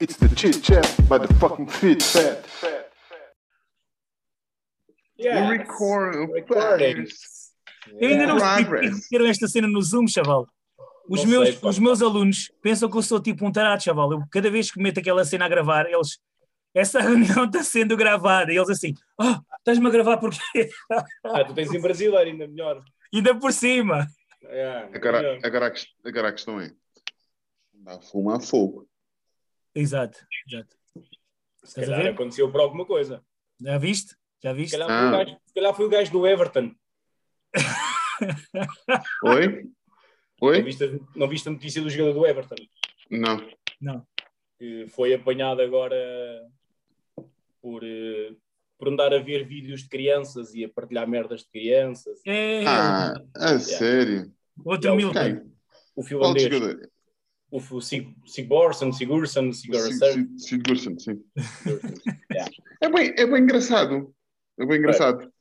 It's the chit chat by the fucking fit fat. Yeah. O record, Recording. Eu ainda não percebi esta cena no Zoom, chaval. Os Não meus, sei, os meus alunos pensam que eu sou tipo um tarado, chaval. Eu, cada vez que meto aquela cena a gravar, eles. Essa reunião está sendo gravada. E eles assim, ah, estás-me a gravar porque Ah, tu tens em brasileiro ainda melhor. ainda por cima. É, Agora, melhor. agora, a, agora a questão é: dá fumo a fogo. Exato, exato. Se Estás a calhar ver? aconteceu por alguma coisa. Já viste? Já Se viste? calhar, foi o Ah. gajo, se calhar foi o gajo do Everton. Oi? Não Oi? viste, a- não viste a notícia do jogador do Everton? Não. Não. Que foi apanhado agora por, eh, por andar a ver vídeos de crianças e a partilhar merdas de crianças. É Ah, a sério? outro É o finlandês, jogador? O, Sig- Sigurdsson, Sigurdsson, Sigurdsson. Sigurdsson, sim. Yeah. É bem, é bem engraçado. É bem engraçado.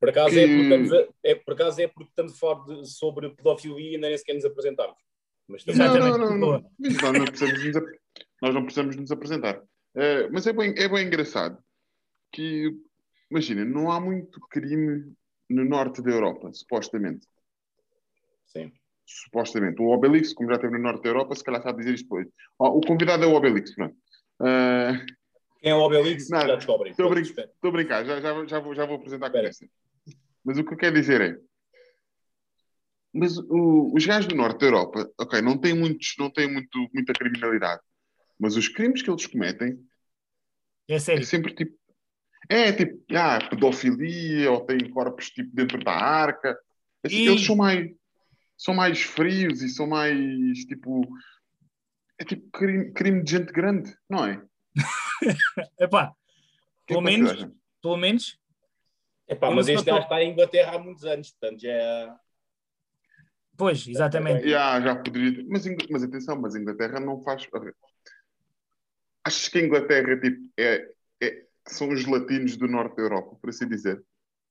Por acaso, Que- é porque estamos a, é, por acaso é porque estamos a falar de- sobre pedofilia e ainda nem sequer nos apresentámos. Mas também, Exatamente. Não, não, não. não. Não precisamos nos, ap- nós não precisamos nos apresentar. Eh, mas é bem, é bem engraçado que, imagina, não há muito crime no norte da Europa, supostamente. sim. Supostamente. O Obelix, como já esteve no norte da Europa, se calhar sabe dizer isto depois. O convidado é o Obelix, pronto. Eh, Quem é o Obelix? Nada. Já descobrem. Estou brin- a brincar, já, já, já, vou, já vou apresentar a conversa. Mas o que eu quero dizer é. Mas o- os gajos do norte da Europa, ok, não têm, muitos, não têm muito, muita criminalidade, mas os crimes que eles cometem É é sério. sempre tipo. É tipo, ah, pedofilia, ou têm corpos tipo dentro da arca. Assim, E- Eles são mais, são mais frios e são mais tipo. É tipo crime, crime de gente grande, não é? Epá, O que é pelo que vocês menos, pelo menos, Epá, mas este gajo está em Inglaterra há muitos anos, portanto já é. pois, exatamente. Já, já poderia. Mas, mas atenção, mas a Inglaterra não faz. Achas que a Inglaterra tipo, é, é- são os latinos do norte da Europa, por assim dizer?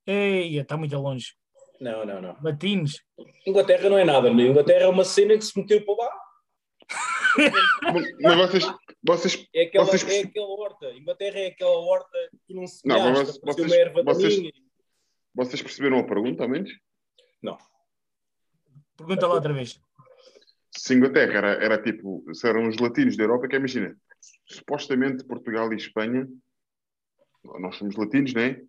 Eia, está muito longe. Não, não, não. Latinos. Inglaterra não é nada. Inglaterra é uma cena que se meteu para lá. Mas, mas vocês, vocês, É aquela, Vocês é aquela horta. Inglaterra é aquela horta que não se Não, mas vocês- uma erva vocês- daninha. vocês perceberam a pergunta, ao menos? Não. Pergunta lá outra vez. Se Inglaterra era, era tipo, se eram os latinos da Europa, que é, imagina, supostamente Portugal e Espanha, nós somos latinos, né? E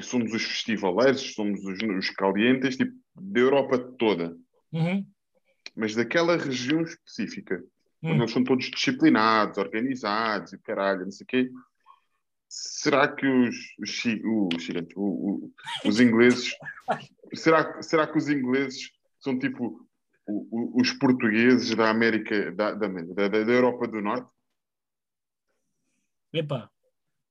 somos os festivaleiros, somos os, os calientes, tipo, da Europa toda. Uhum. mas daquela região específica, onde Hum. eles são todos disciplinados, organizados e caralho, não sei o quê. Será que os, os, os, os ingleses, será, será que os ingleses são tipo os portugueses da América, da, da, da, da Europa do Norte? Epá,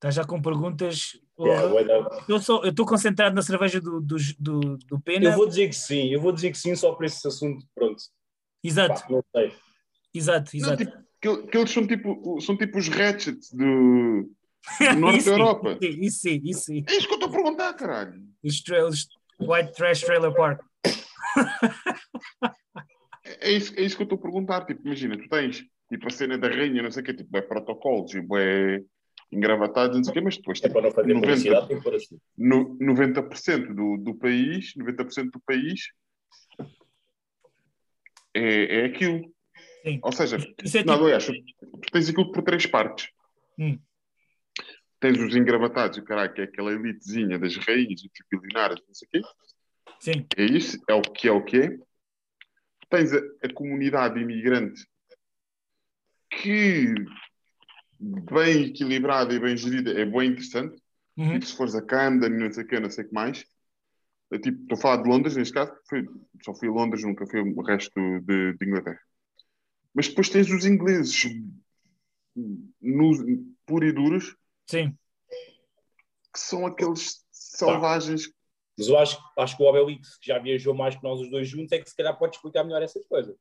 está já com perguntas. Yeah, da- Eu sou- eu estou concentrado na cerveja do, do, do, do Pena. Eu vou dizer que sim, eu vou dizer que sim só para esse assunto. Pronto. Exato, Pá, não sei. exato, Não, exato. tipo, que, que eles são tipo, são tipo os Ratchets do, do Norte Isso da Europa. Isso sim, isso sim. É isso que eu estou a perguntar, caralho. Os, tra- os White Trash Trailer Park. É é isso, é isso que eu estou a perguntar. Tipo, imagina, tu tens tipo, a cena da rainha, não sei o quê, tipo, é protocolos e é engravatados, não sei o quê, mas depois É para não fazer 90, publicidade, tem que pôr assim. no, 90% do, do país, 90% do país é, é aquilo. Sim. Ou seja, Isso é não, tipo. aliás, tu, tu tens aquilo por três partes. Hum. Tens os engravatados, o caralho, que é aquela elitezinha das rainhas dos bilionários, não sei o quê. Sim, É isso, é o que é o que é. Tens a, a comunidade imigrante que, bem equilibrada e bem gerida, é bem interessante. uhum. Tipo, se fores a Camden, não sei o que, não sei o que mais. Eu, tipo, estou a falar de Londres, neste caso, fui- só fui a Londres, nunca fui o resto de, de Inglaterra. Mas depois tens os ingleses nu- puro e duros, sim. que são aqueles selvagens Mas eu acho, acho que o Obelix, que já viajou mais que nós os dois juntos, é que se calhar pode explicar melhor essas coisas.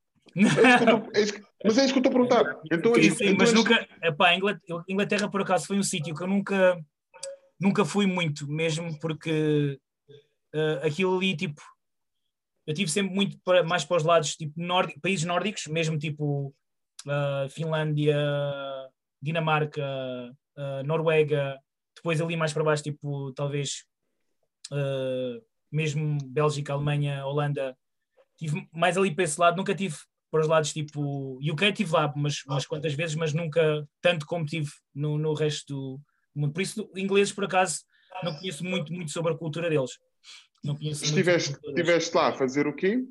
É isso que é mas é isso que eu estou a perguntar. Então, Sim, sim, então mas é- nunca. Epá, Inglaterra, Inglaterra, por acaso, foi um sítio que eu nunca, nunca fui muito, mesmo porque eh, aquilo ali, tipo. Eu tive sempre muito para, mais para os lados, tipo, nórdico, países nórdicos, mesmo tipo ah, Finlândia, Dinamarca, uh, Noruega, depois ali mais para baixo, tipo, talvez uh, mesmo Bélgica, Alemanha, Holanda, tive mais ali para esse lado, nunca tive para os lados tipo UK tive lá umas, umas quantas vezes, mas nunca tanto como tive no, no resto do mundo. Por isso, ingleses, por acaso, não conheço muito, muito sobre a cultura deles. Não conheço Estiveste, estiveste lá a fazer o quê?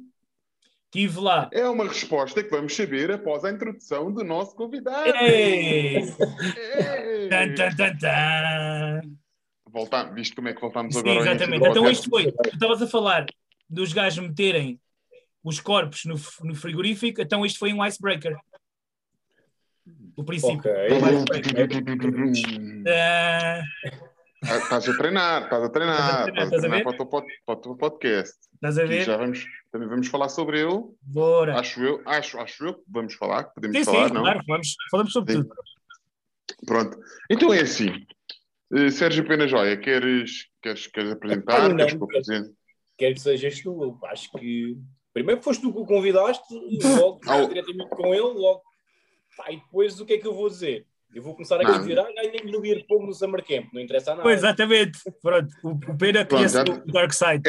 Estive lá. É uma resposta que vamos saber após a introdução do nosso convidado. Ei! Ei! Tan, tan, tan, tan. Voltar, visto como é que voltámos Sim, agora exatamente. Então isto foi, tu estavas a falar dos gajos meterem os corpos no, no frigorífico, então isto foi um icebreaker. O princípio. Ok. Icebreaker. Ah, Ah, Estás a treinar, estás a treinar, Estás a treinar, para o, teu podcast. estás a ver? já vamos, também vamos falar sobre ele. Bora. Acho eu, acho, acho eu que vamos falar, que podemos Sim, falar, sim, não? claro, vamos, falamos sobre Sim. tudo. Pronto. Então é assim. Eh, Sérgio Pena Joia, queres, queres, queres apresentar? Ah, não, queres que eu não. apresente? Quer que sejas tu. Eu Acho que primeiro foste tu que o convidaste logo Ah, o- diretamente com ele, logo. Pá, e depois o que é que eu vou dizer? Eu vou começar a dizer, ah, ganhei no Beer Pong no Summer Camp, não interessa a nada. Pois, exatamente. Pronto, o, o Pena conhece já- o Dark Side.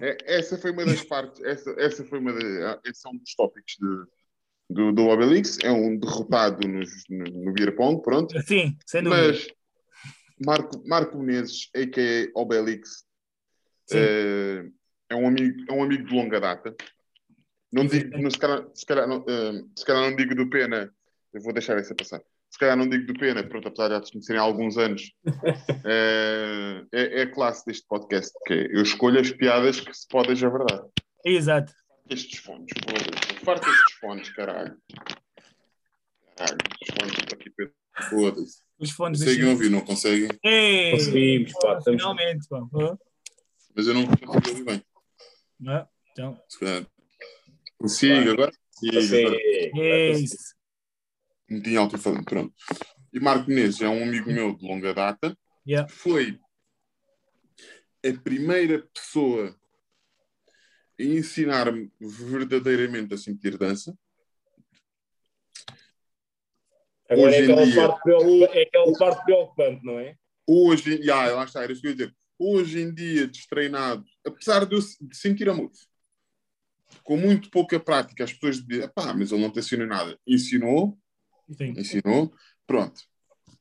É, essa foi uma das partes, essa, essa foi uma da, esse é um dos tópicos de- do, do Obelix, é um derrotado nos, no, no Beer Pong, pronto. Sim, sem dúvida. Mas Marco, Marco Menezes, a.k.a. Obelix, Sim. eh, é, um amigo, é um amigo de longa data. Não Sim, digo, não, se, calhar, se, calhar não, eh, se calhar não digo do Pena, eu vou deixar essa passar. Se calhar não digo do Pena, pronto, apesar de já nos conhecerem há alguns anos, eh, é, é a classe deste podcast, que é, eu escolho as piadas que se podem a verdade. Exato. Estes fones, farto estes fones, caralho. Caralho, estes fones estão aqui para foda-se. Os fones Conseguem ouvir, não conseguem? Ei, Conseguimos, pá, finalmente. pá. Ah, Mas eu não consigo ouvir bem. Ah, Então. Consigo agora? Consigo agora. é isso. Meti alto e falando, pronto. E Marco Menezes é um amigo meu de longa data. Yeah. Foi a primeira pessoa a ensinar-me verdadeiramente a sentir dança. Agora Hoje é aquela, dia- parte é aquela parte preocupante, não é? Hoje, yeah, lá está, era isso que eu ia dizer. Hoje em dia, destreinado, apesar de eu sentir amor, com muito pouca prática, as pessoas dizem, pá, mas ele não te ensinou nada. Ensinou, Sim. ensinou, pronto.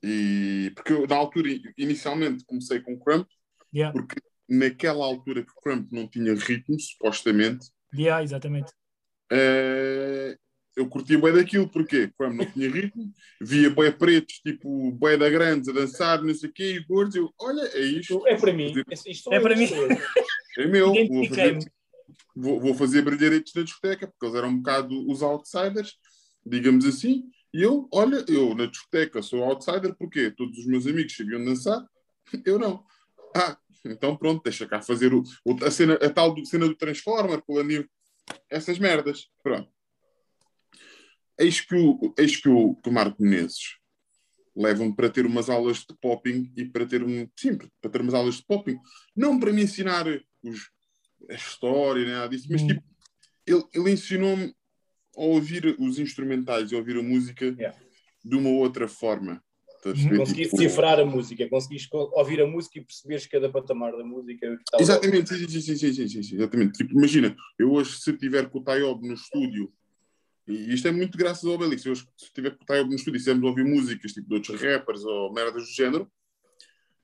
E porque eu, na altura, inicialmente comecei com Crump, Yeah. porque naquela altura que o Crump não tinha ritmo, supostamente, Yeah, exatamente. eh, eu curtia bem daquilo, porque Crump não tinha ritmo, via boi pretos, tipo boi da grandes a dançar, não sei o quê, e gordos, eu, olha, é isto, É para mim. Isto- Isto É para mim. é meu, vou fazer, vou, vou fazer brilharetes na discoteca, porque eles eram um bocado os outsiders, digamos assim, e eu, olha, eu na discoteca sou outsider, porque todos os meus amigos sabiam dançar, eu não. Ah, então pronto, deixa cá fazer o, o- a, cena, a tal do- cena do Transformer, o anil, essas merdas, pronto. Eis que o, eis que o, que o Marco Menezes leva-me para ter umas aulas de popping e para ter um, sim, para ter umas aulas de popping, não para me ensinar os, a história, nada disso, mas Hum. tipo, ele, ele ensinou-me a ouvir os instrumentais e a ouvir a música Yeah. de uma outra forma. A Uhum. ver? Consegui Tipo, decifrar a música, conseguiste co- ouvir a música e perceberes cada patamar da música. Exatamente, sim, sim, sim, sim, sim, sim, sim, exatamente. Tipo, imagina, eu hoje se tiver com o Tayob no estúdio, e isto é muito graças ao Obelix, eu se tiver o Tayob no estúdio e ouvir músicas tipo de outros rappers ou merdas do género,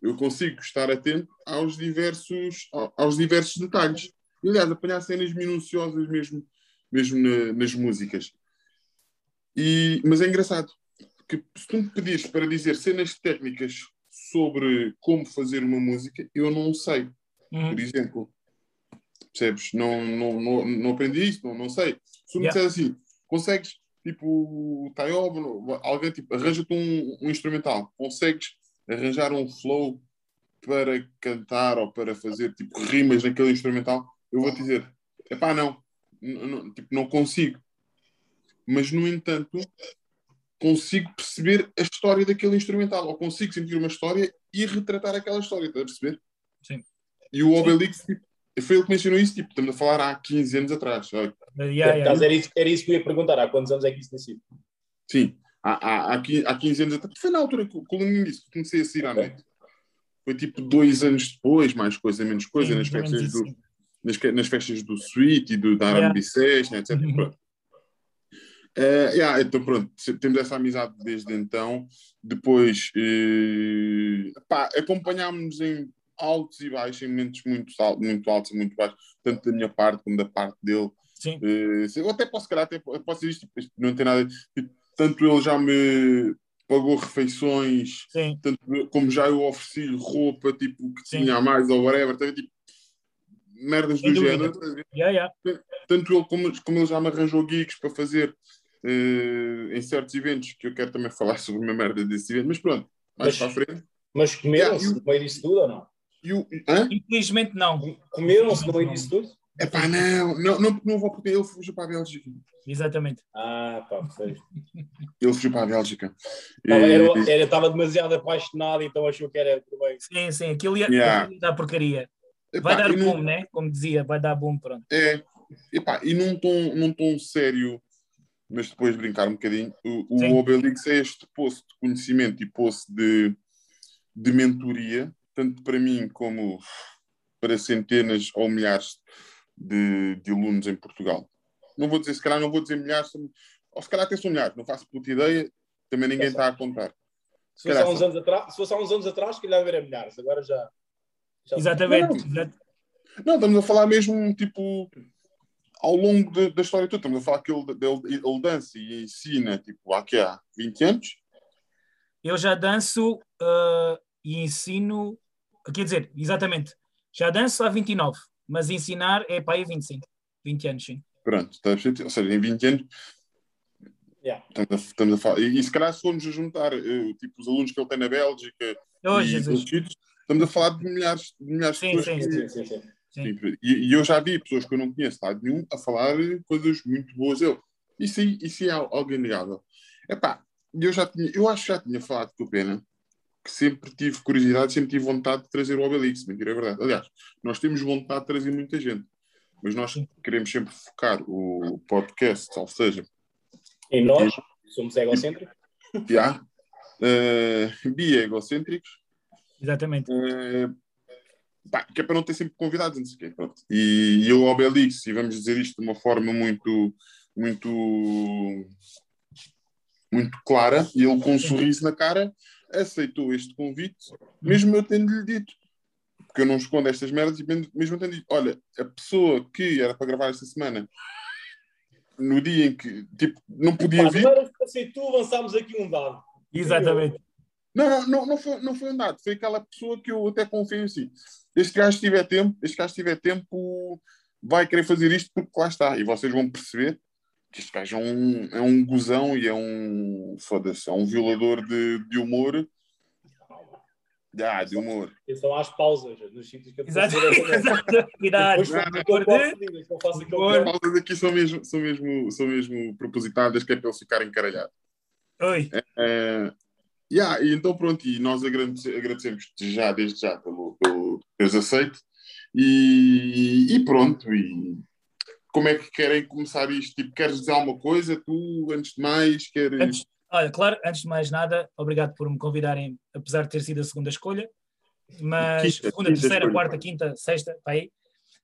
eu consigo estar atento aos diversos, ao- aos diversos detalhes. E, aliás, apanhar cenas minuciosas mesmo, mesmo na- nas músicas. E, mas é engraçado, que se tu me pedires para dizer cenas técnicas sobre como fazer uma música, eu não sei Uhum. por exemplo. Percebes? Não, não, não, não aprendi isso, não, não sei. Se tu me Yeah. disseres assim, consegues, tipo, Tayob, alguém, tipo, arranja-te um, um instrumental, consegues arranjar um flow para cantar ou para fazer, tipo, rimas naquele instrumental, eu vou te dizer, epá, não, não, tipo, não consigo. Mas, no entanto, consigo perceber a história daquele instrumental, ou consigo sentir uma história e retratar aquela história, estás a perceber? Sim. E o Obelix, tipo, foi ele que mencionou isso, tipo, estamos a falar há 15 anos atrás. Yeah, yeah. Caso Era, isso, era isso que eu ia perguntar. Há quantos anos é que isso tem sido? Sim. há, há, há, 15, há 15 anos atrás. Foi na altura que, o disse que comecei a sair à noite. Foi tipo dois anos depois, mais coisa, menos coisa, Sim, nas festas do, nas, que- nas festas do Sweet e do, da Yeah. R&B Session, etc. Pronto. Eh, yeah, então pronto, temos essa amizade desde então. Depois eh, pá, acompanhámos em altos e baixos, em momentos muito, al- muito altos e muito baixos, tanto da minha parte como da parte dele. Sim. Se- eu até posso, calhar, até po- posso dizer isto, tipo, isto não tem nada. tipo, tanto ele já me pagou refeições, Sim. tanto como já eu ofereci roupa, tipo, que Sim. tinha a mais ou whatever, também, tipo, merdas Sem do dúvida. género. Yeah, yeah. Tanto ele como, como ele já me arranjou gigs para fazer eh, em certos eventos, que eu quero também falar sobre uma merda desse evento, mas pronto, mais Mas- para a frente. Mas comeram-se Yeah, no meio disso tudo ou não? E o, hã? Infelizmente não. Comeram-se no meio disso tudo? Epá, não, não, não, não vou porque ele fugiu para a Bélgica. Exatamente. Ah, pá, perfeito. Ele fugiu para a Bélgica. Estava, E- era, era, estava demasiado apaixonado, então achou que era por bem. Sim, sim. Aquilo ia, Yeah. ia dar porcaria. epá, Vai dar e não- boom, né? Como dizia, vai dar boom, pronto. É, epá, e num tom, num tom sério, mas depois de brincar um bocadinho, o, o Obelix é este poço de conhecimento e poço de, de mentoria, tanto para mim como para centenas ou milhares de, de alunos em Portugal. Não vou dizer, se calhar não vou dizer milhares, ou se calhar até são milhares, não faço puta ideia, também ninguém está a contar. Se fosse, há uns anos atrás, se fosse há uns anos atrás, se calhar era milhares. Agora já. já Exatamente. Exato. Não, estamos a falar mesmo, tipo, ao longo de- da história toda. Estamos a falar que ele, ele, ele dança e ensina, tipo, há, que há 20 anos. Eu já danço ah, e ensino. Quer dizer, exatamente. Já danço há 29, mas ensinar é para aí 25. 20 anos, sim. Pronto, está a ou seja, em 20 anos Yeah. estamos a, estamos a falar. E, e se calhar se formos a juntar, eh, tipo, os alunos que ele tem na Bélgica Oh, e Jesus. sítios, estamos a falar de milhares, de milhares de Sim, pessoas. sim, que- Sim, sim, sim. Sim. Sim, E, e eu já vi pessoas que eu não conheço, lado nenhum, a falar coisas muito boas dele. Isso, aí- isso é al- algo inegável. Epá, eu já tinha, eu acho que já tinha falado com o Pena, que sempre tive curiosidade, sempre tive vontade de trazer o Obelix, mentira, é verdade. Aliás, nós temos vontade de trazer muita gente, mas nós queremos sempre focar o podcast, ou seja, E nós somos egocêntricos. já, uh, bi-egocêntricos, Exatamente. Eh, pá, que é para não ter sempre convidados, não sei o quê, pronto. E, e eu, Obelix, e vamos dizer isto de uma forma muito, muito, muito clara, e ele com um sorriso na cara aceitou este convite, mesmo eu tendo-lhe dito. Porque eu não escondo estas merdas e mesmo eu tendo dito, olha, a pessoa que era para gravar esta semana, no dia em que, tipo, não podia Pá, vir, não era tu, avançámos aqui um dado. Exatamente. Não, não, não, não, foi, não foi um dado, foi aquela pessoa que eu até confio assim. Este gajo se tiver tempo, este gajo se tiver tempo, vai querer fazer isto porque lá está. E vocês vão perceber que este gajo é um, é um gozão e é um foda-se, é um violador de, de humor. Ah, de humor. Atenção às pausas nos sítios que eu Exato. eu Por As pausas aqui são mesmo, são mesmo, são mesmo propositadas, que é para eles ficarem caralhados. Oi. É, yeah, e então pronto, e nós agradece- agradecemos já, desde já, pelo, pelo teres aceito. E, e pronto, e como é que querem começar isto? Tipo, queres dizer alguma coisa? Tu, antes de mais, queres. Antes, olha, claro, antes de mais nada, obrigado por me convidarem, apesar de ter sido a segunda escolha. Mas Quinta, segunda, quinta terceira, quarta, quinta, sexta, para aí.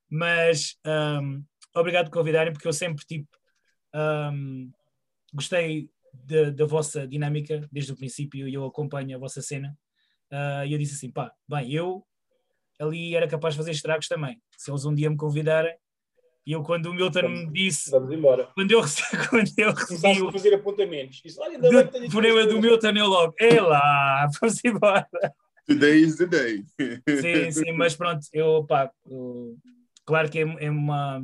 Mas hum, obrigado por convidarem, porque eu sempre tipo hum, gostei da- vossa dinâmica desde o princípio e eu acompanho a vossa cena. Ah, e eu disse assim: pá, bem, eu ali era capaz de fazer estragos também. Se eles um dia me convidarem, e eu, quando o Milton me disse, Vamos embora. quando eu recebi, quando eu recebi o, a fazer apontamentos. Isso, olha, ainda bem que tenho aqui problema umas do. Milton, eu logo, é lá, vamos embora. Today is the day. Sim, sim, mas pronto, eu, pá, eu- claro que é, é uma,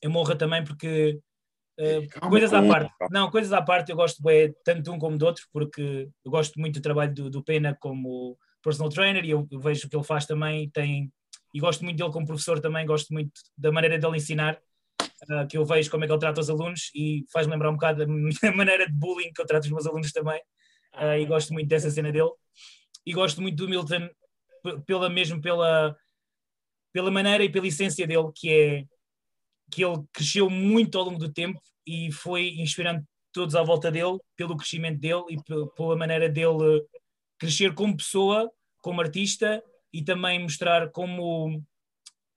é uma honra também porque eh, Calma, coisas à parte, não, coisas à parte eu gosto bem, tanto de um como do outro, porque eu gosto muito do trabalho do, do Pena como personal trainer e eu, eu vejo o que ele faz também, tem, e gosto muito dele como professor também, gosto muito da maneira dele ensinar, ah, que eu vejo como é que ele trata os alunos e faz-me lembrar um bocado da minha maneira de bullying que eu trato os meus alunos também, ah, e gosto muito dessa cena dele. E gosto muito do Milton pela mesmo pela pela maneira e pela essência dele que é que ele cresceu muito ao longo do tempo e foi inspirando todos à volta dele, pelo crescimento dele e pe- pela maneira dele crescer como pessoa, como artista e também mostrar como,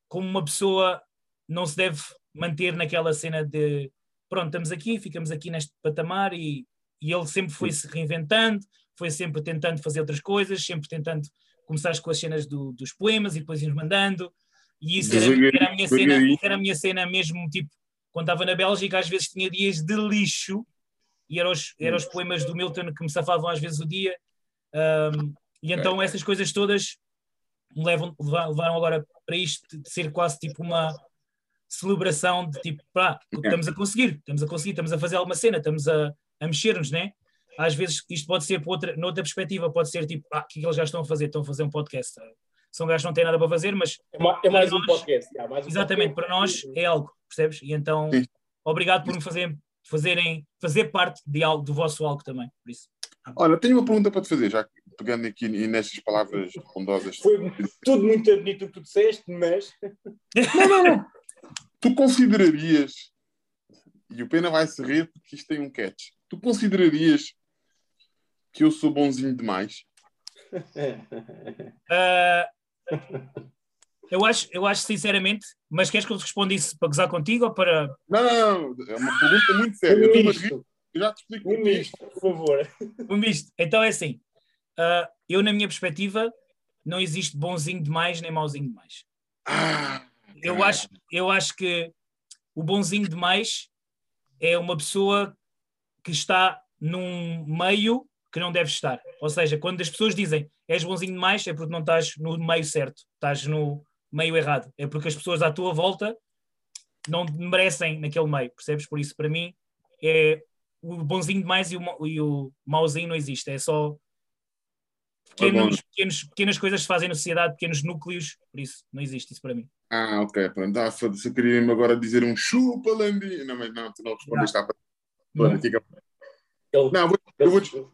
como uma pessoa não se deve manter naquela cena de pronto, estamos aqui, ficamos aqui neste patamar e, e ele sempre foi se reinventando, foi sempre tentando fazer outras coisas, sempre tentando começar com as cenas do- dos poemas e depois ir mandando. E isso era, era a minha cena, era a minha cena mesmo, tipo, quando estava na Bélgica, às vezes tinha dias de lixo e eram os, eram os poemas do Milton que me safavam às vezes o dia. Um, e então essas coisas todas levam, levaram, agora para isto de ser quase tipo uma celebração de tipo, pá, estamos a conseguir, estamos a conseguir, estamos a fazer alguma cena, estamos a, a mexer-nos, né? Às vezes isto pode ser por outra, noutra perspectiva, pode ser tipo, ah, o que é que eles já estão a fazer? Estão a fazer um podcast. São gajos que não têm nada para fazer, mas É, é mais Para um nós- podcast. já, mais um exatamente, podcast. para nós é algo, percebes? E então, Sim. obrigado por me fazer, fazerem, fazer parte de algo, do vosso algo também, por isso. Olha, tenho uma pergunta para te fazer, já que pegando aqui e nestas palavras bondosas. Foi tudo muito bonito o que tu disseste, mas Não, não, não. Tu considerarias, e o Pena vai se rir porque isto tem um catch, tu considerarias que eu sou bonzinho demais? Ah, eu, acho, eu acho sinceramente, mas queres que eu te responda isso para gozar contigo ou para. Não, não, não. É uma pergunta muito séria. Eu, um misto. eu já te explico Um porquê. misto, por favor. Um misto. Então é assim, ah, eu na minha perspectiva não existe bonzinho demais nem mauzinho demais. Ah, Eu acho, eu acho que o bonzinho demais é uma pessoa que está num meio que não deve estar. Ou seja, quando as pessoas dizem és bonzinho demais, é porque não estás no meio certo, estás no meio errado. É porque as pessoas à tua volta não merecem naquele meio, percebes? Por isso, para mim, é o bonzinho demais e o, e o mauzinho não existe. É só pequenos, pequenos, pequenas coisas que se fazem na sociedade, pequenos núcleos, por isso não existe isso para mim. Ah, ok. Pronto. Ah, foda-se, eu queria mesmo agora dizer um chupa, Landi. Não, mas não, tu não respondeste à pergunta. Fica- Não, vou- eu vou ele-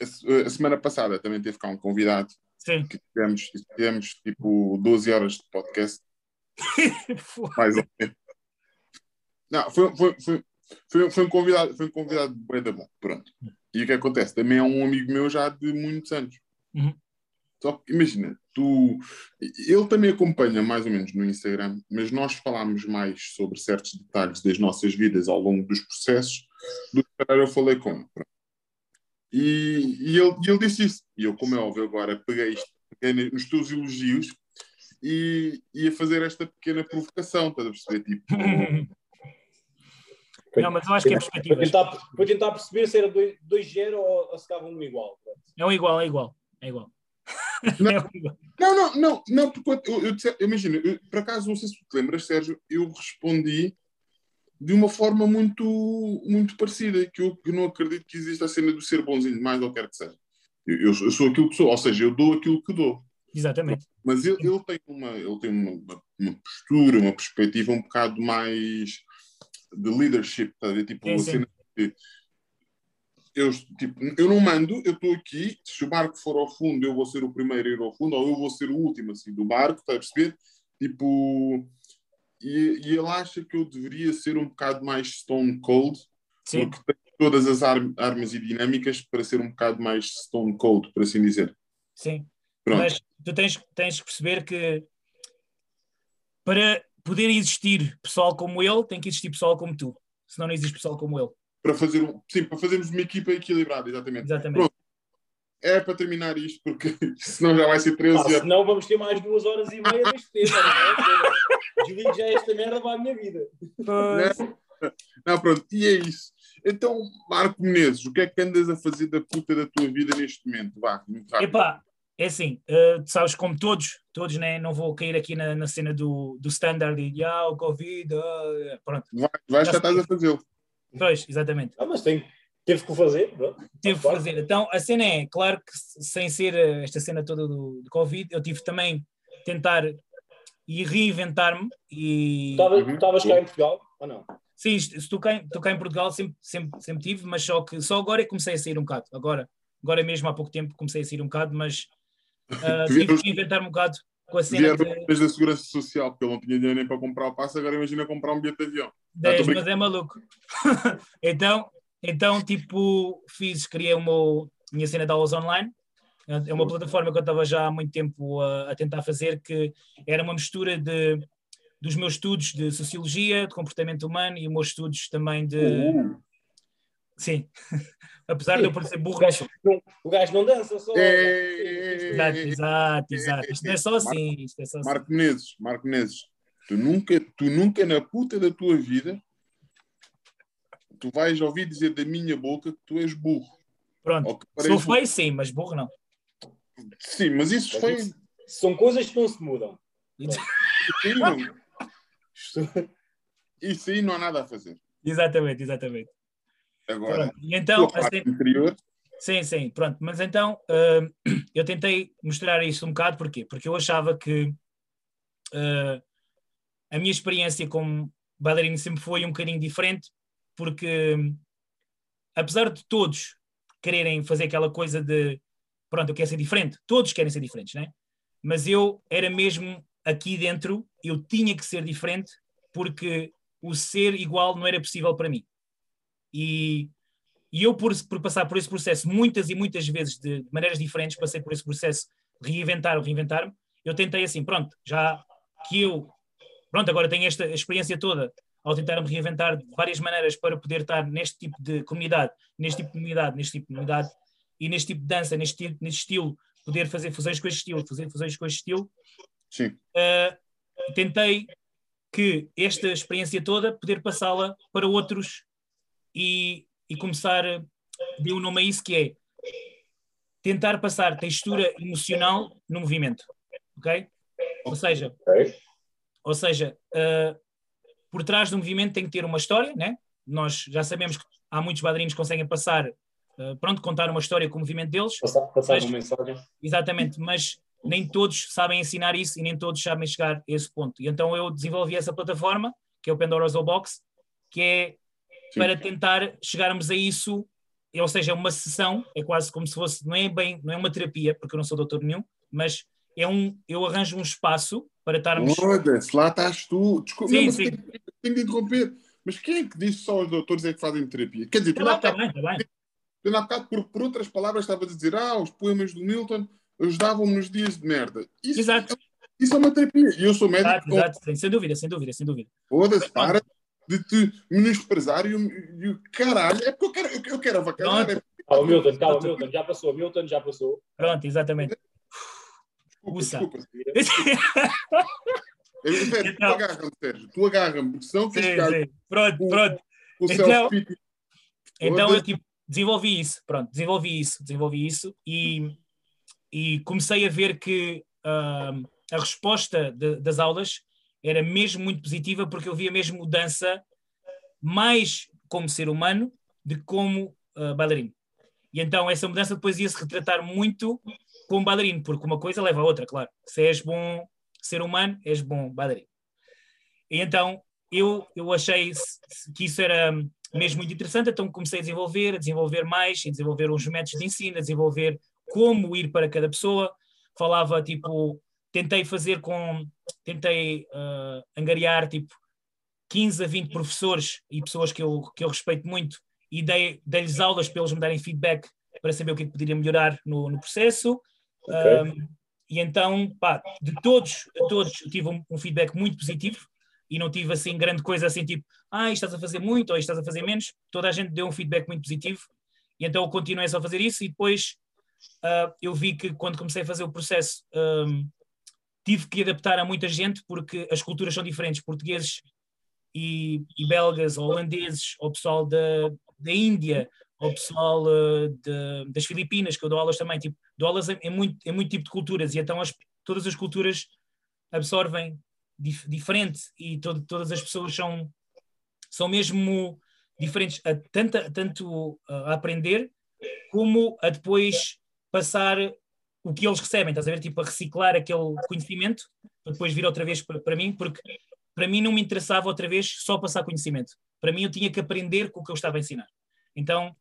a se- a semana passada também teve cá um convidado Sim. que tivemos, tivemos tipo 12 horas de podcast, mais ou menos. Não, foi, foi, foi, foi, foi um convidado, foi um convidado bem da bom, pronto. E o que acontece? Também é um amigo meu já de muitos anos. Uhum. Só que imagina, tu, ele também acompanha mais ou menos no Instagram, mas nós falámos mais sobre certos detalhes das nossas vidas ao longo dos processos do que eu falei com ele. pronto. E, e ele, ele disse isso. E eu, como é óbvio, agora peguei isto peguei nos teus elogios e ia fazer esta pequena provocação, estás a perceber? Tipo, Não, mas eu acho que é perspectiva. tentar, para tentar perceber se era 2-0 ou, ou se estava um igual. É um igual, é igual. É igual. Não. É igual. Não, não, não, não, porque eu, eu, disse- imagina, eu, por acaso, não sei se tu te lembras, Sérgio, eu respondi de uma forma muito, muito parecida, que eu, eu não acredito que exista a cena do ser bonzinho demais ou quer que seja. Eu, eu, eu sou aquilo que sou, ou seja, eu dou aquilo que dou. Exatamente. Mas ele, ele tem, uma, ele tem uma- uma postura, uma perspectiva um bocado mais de leadership, tá ver? Tipo, Sim, sim. de- eu, tipo, eu não mando, eu estou aqui, se o barco for ao fundo, eu vou ser o primeiro a ir ao fundo, ou eu vou ser o último assim, do barco, está a perceber? Tipo, e, e ele acha que eu deveria ser um bocado mais stone cold, Sim. porque tenho todas as ar- armas e dinâmicas para ser um bocado mais stone cold, por assim dizer. Sim. Pronto. Mas tu tens, tens que perceber que para poder existir pessoal como ele, tem que existir pessoal como tu. Senão não existe pessoal como ele. para fazer um, sim, para fazermos uma equipa equilibrada, exatamente. Exatamente. Pronto. É para terminar isto, porque senão já vai ser 13 Ah, horas. senão vamos ter mais duas horas e meia deste tema. não é? Desligo já esta merda para a minha vida. Não, pronto, e é isso. Então, Marco Menezes, o que é que andas a fazer da puta da tua vida neste momento? Vá, muito rápido. Epá, é assim, eh, tu sabes, como todos, todos, né? Não vou cair aqui na, na cena do, do standard de ah, o Covid, ah", pronto. Vai, vais já estás a fazê-lo. Pois, exatamente. Ah, mas tem, teve que o fazer. pronto. Teve que Faz fazer. Então, a cena é, claro que se- sem ser eh, esta cena toda do, do Covid, eu tive também tentar e reinventar-me e Estava- Uhum. Estavas cá em Portugal ou não? sim, estou cá, em- estou cá em Portugal, sempre, sempre, sempre tive, mas só que só agora é que comecei a sair um bocado. Agora, agora mesmo há pouco tempo comecei a sair um bocado, mas ah, tive que inventar um bocado com a cena Vieram de desde a Segurança Social, porque ele não tinha dinheiro nem para comprar o passe, agora imagina comprar um bilhete de avião. 10, tô mas é maluco. então, então, tipo, fiz, criei uma minha cena de aulas online. É uma plataforma que eu estava já há muito tempo a, a tentar fazer, que era uma mistura de, dos meus estudos de sociologia, de comportamento humano e os meus estudos também de. Uh, Sim. Apesar de eu parecer burro. O gajo não, o gajo não dança só. é, Exato, exato, exato. Isto não é só assim. Isto é só assim. Marco Menezes, Marco Menezes, tu nunca, tu nunca na puta da tua vida tu vais ouvir dizer da minha boca que tu és burro. Pronto. Ou que Se eu pareces foi, sim, mas burro não. Sim, mas isso Mas foi. isso- São coisas que não se mudam. Isso aí, não, isso aí não há nada a fazer. Exatamente, exatamente. Agora, Pronto. Então, assim, interior, Sim, sim, pronto. Mas então hum, eu tentei mostrar isso um bocado, porquê? Porque eu achava que uh, a minha experiência como bailarino sempre foi um bocadinho diferente, porque apesar de todos quererem fazer aquela coisa de pronto, eu quero ser diferente, todos querem ser diferentes, né? Mas eu era mesmo aqui dentro, eu tinha que ser diferente, porque o ser igual não era possível para mim. E e eu, por, por passar por esse processo muitas e muitas vezes, de, de maneiras diferentes, passei por esse processo reinventar, reinventar-me, eu tentei assim, pronto, já que eu, pronto, agora tenho esta experiência toda, ao tentar me reinventar de várias maneiras para poder estar neste tipo de comunidade, neste tipo de comunidade, neste tipo de comunidade, e neste tipo de dança, neste, tipo- neste estilo, poder fazer fusões com este estilo, fazer fusões com este estilo, sim. uh, tentei que esta experiência toda poder passá-la para outros e, e começar dei um nome a isso que é tentar passar textura emocional no movimento ok ou seja Ok? ou seja uh, por trás do movimento tem que ter uma história né nós já sabemos que há muitos bailarinos que conseguem passar uh, pronto contar uma história com o movimento deles Passar, passar Mas- uma mensagem. Exatamente, mas nem todos sabem ensinar isso e nem todos sabem chegar a esse ponto. E então eu desenvolvi essa plataforma, que é o Pandora's Box, que é Sim. para tentar chegarmos a isso, ou seja, é uma sessão, é quase como se fosse, não é bem, não é uma terapia, porque eu não sou doutor nenhum, mas é um, eu arranjo um espaço para estarmos. Foda-se, lá estás tu. Desculpa, Sim, sim. Tenho, tenho de interromper. Mas quem é que diz só os doutores é que fazem terapia? Quer dizer, Está bem, está bem, está bem. tu há bocado por, por outras palavras, estavas a dizer, ah, os poemas do Milton ajudavam-me nos dias de merda. Isso, Exato, isso é uma terapia. E eu sou médico, exato, exato, sem dúvida, sem dúvida, sem dúvida. foda-se, para de te menosprezar e o, e o caralho. É porque eu quero, eu, eu quero avacalhar. Pronto. É, Calma, Milton, calma, Milton. Já passou, Milton já passou. Pronto, exatamente. desculpa, desculpa. É, Sérgio, Então- tu agarra-me, Sérgio. Tu agarra-me, porque senão que Sim, sim. Pronto, pronto. com o Então- Então eu tipo, desenvolvi isso, pronto, desenvolvi isso, desenvolvi isso e, e comecei a ver que ahm, a resposta de- das aulas era mesmo muito positiva porque eu via mesmo mudança mais como ser humano de como ah, bailarino. E então essa mudança depois ia se retratar muito como bailarino, porque uma coisa leva a outra, claro. Se és bom ser humano, és bom bailarino. E então eu, eu achei que isso era mesmo muito interessante, então comecei a desenvolver, a desenvolver mais, a desenvolver uns métodos de ensino, a desenvolver como ir para cada pessoa. Falava tipo, tentei fazer com, tentei ah, angariar tipo 15 a 20 professores e pessoas que eu, que eu respeito muito e dei- dei-lhes aulas para eles me darem feedback para saber o que é que poderia melhorar no, no processo. Ok. Um, e então, pá, de todos, de todos, eu tive um, um feedback muito positivo e não tive assim grande coisa assim tipo, ah, isto estás a fazer muito ou isto estás a fazer menos. Toda a gente deu um feedback muito positivo e então eu continuei só a fazer isso e depois ah, eu vi que quando comecei a fazer o processo um, tive que adaptar a muita gente porque as culturas são diferentes, portugueses e, e belgas, ou holandeses, ou pessoal da, da Índia, ou pessoal ah, de- das Filipinas, que eu dou aulas também, tipo, dou aulas em, em muito, em muito tipo de culturas, e então as- todas as culturas absorvem dif- diferente, e to- todas as pessoas são, são mesmo diferentes, a, tanto, tanto a aprender, como a depois passar o que eles recebem, estás a ver? Tipo, a reciclar aquele conhecimento, para depois vir outra vez para, para mim, porque para mim não me interessava outra vez só passar conhecimento. Para mim eu tinha que aprender com o que eu estava a ensinar. Então,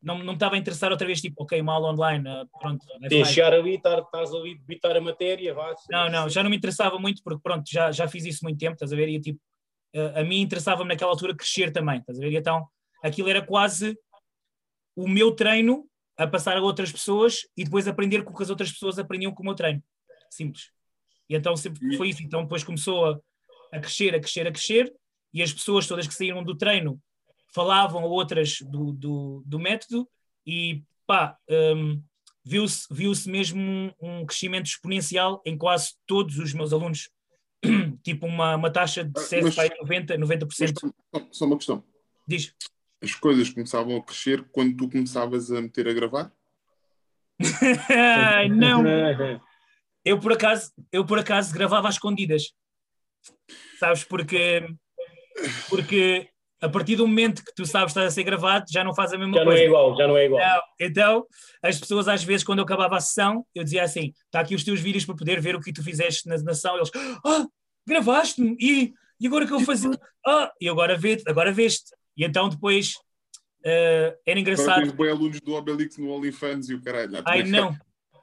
não, não me estava a interessar outra vez, tipo, ok, uma aula online, ah, pronto. chegar ali, estás ali, debitar a matéria, vá. Não, não, já não me interessava muito, porque pronto, já, já fiz isso muito tempo, estás a ver? E tipo, eh, a mim interessava-me naquela altura crescer também, estás a ver? E então aquilo era quase o meu treino a passar a outras pessoas e depois aprender com o que as outras pessoas aprendiam com o meu treino. Simples. E então sempre foi isso. Então depois começou a, a crescer, a crescer, a crescer, e as pessoas todas que saíram do treino falavam a outras do, do, do método e pá. hum, viu-se viu-se mesmo um, um crescimento exponencial em quase todos os meus alunos. tipo uma, uma taxa de Ah, sucesso mas- vai 90, 90%. Mas, só- só uma questão. Diz. As coisas começavam a crescer quando tu começavas a meter a gravar? Não, eu por acaso, eu por acaso gravava às escondidas. Sabes, porque porque a partir do momento que tu sabes que estás a ser gravado, já não faz a mesma Já não coisa. é igual, já não é igual. Não. Então, as pessoas às vezes, quando eu acabava a sessão, eu dizia assim: está aqui os teus vídeos para poder ver o que tu fizeste na, na sessão. Eles, ah, gravaste-me e, e agora que eu vou fazer? Ah, e agora, vê, agora veste. E então depois eh, era Agora engraçado. tens bem alunos do Obelix no OnlyFans e o caralho. Ah, Ai não,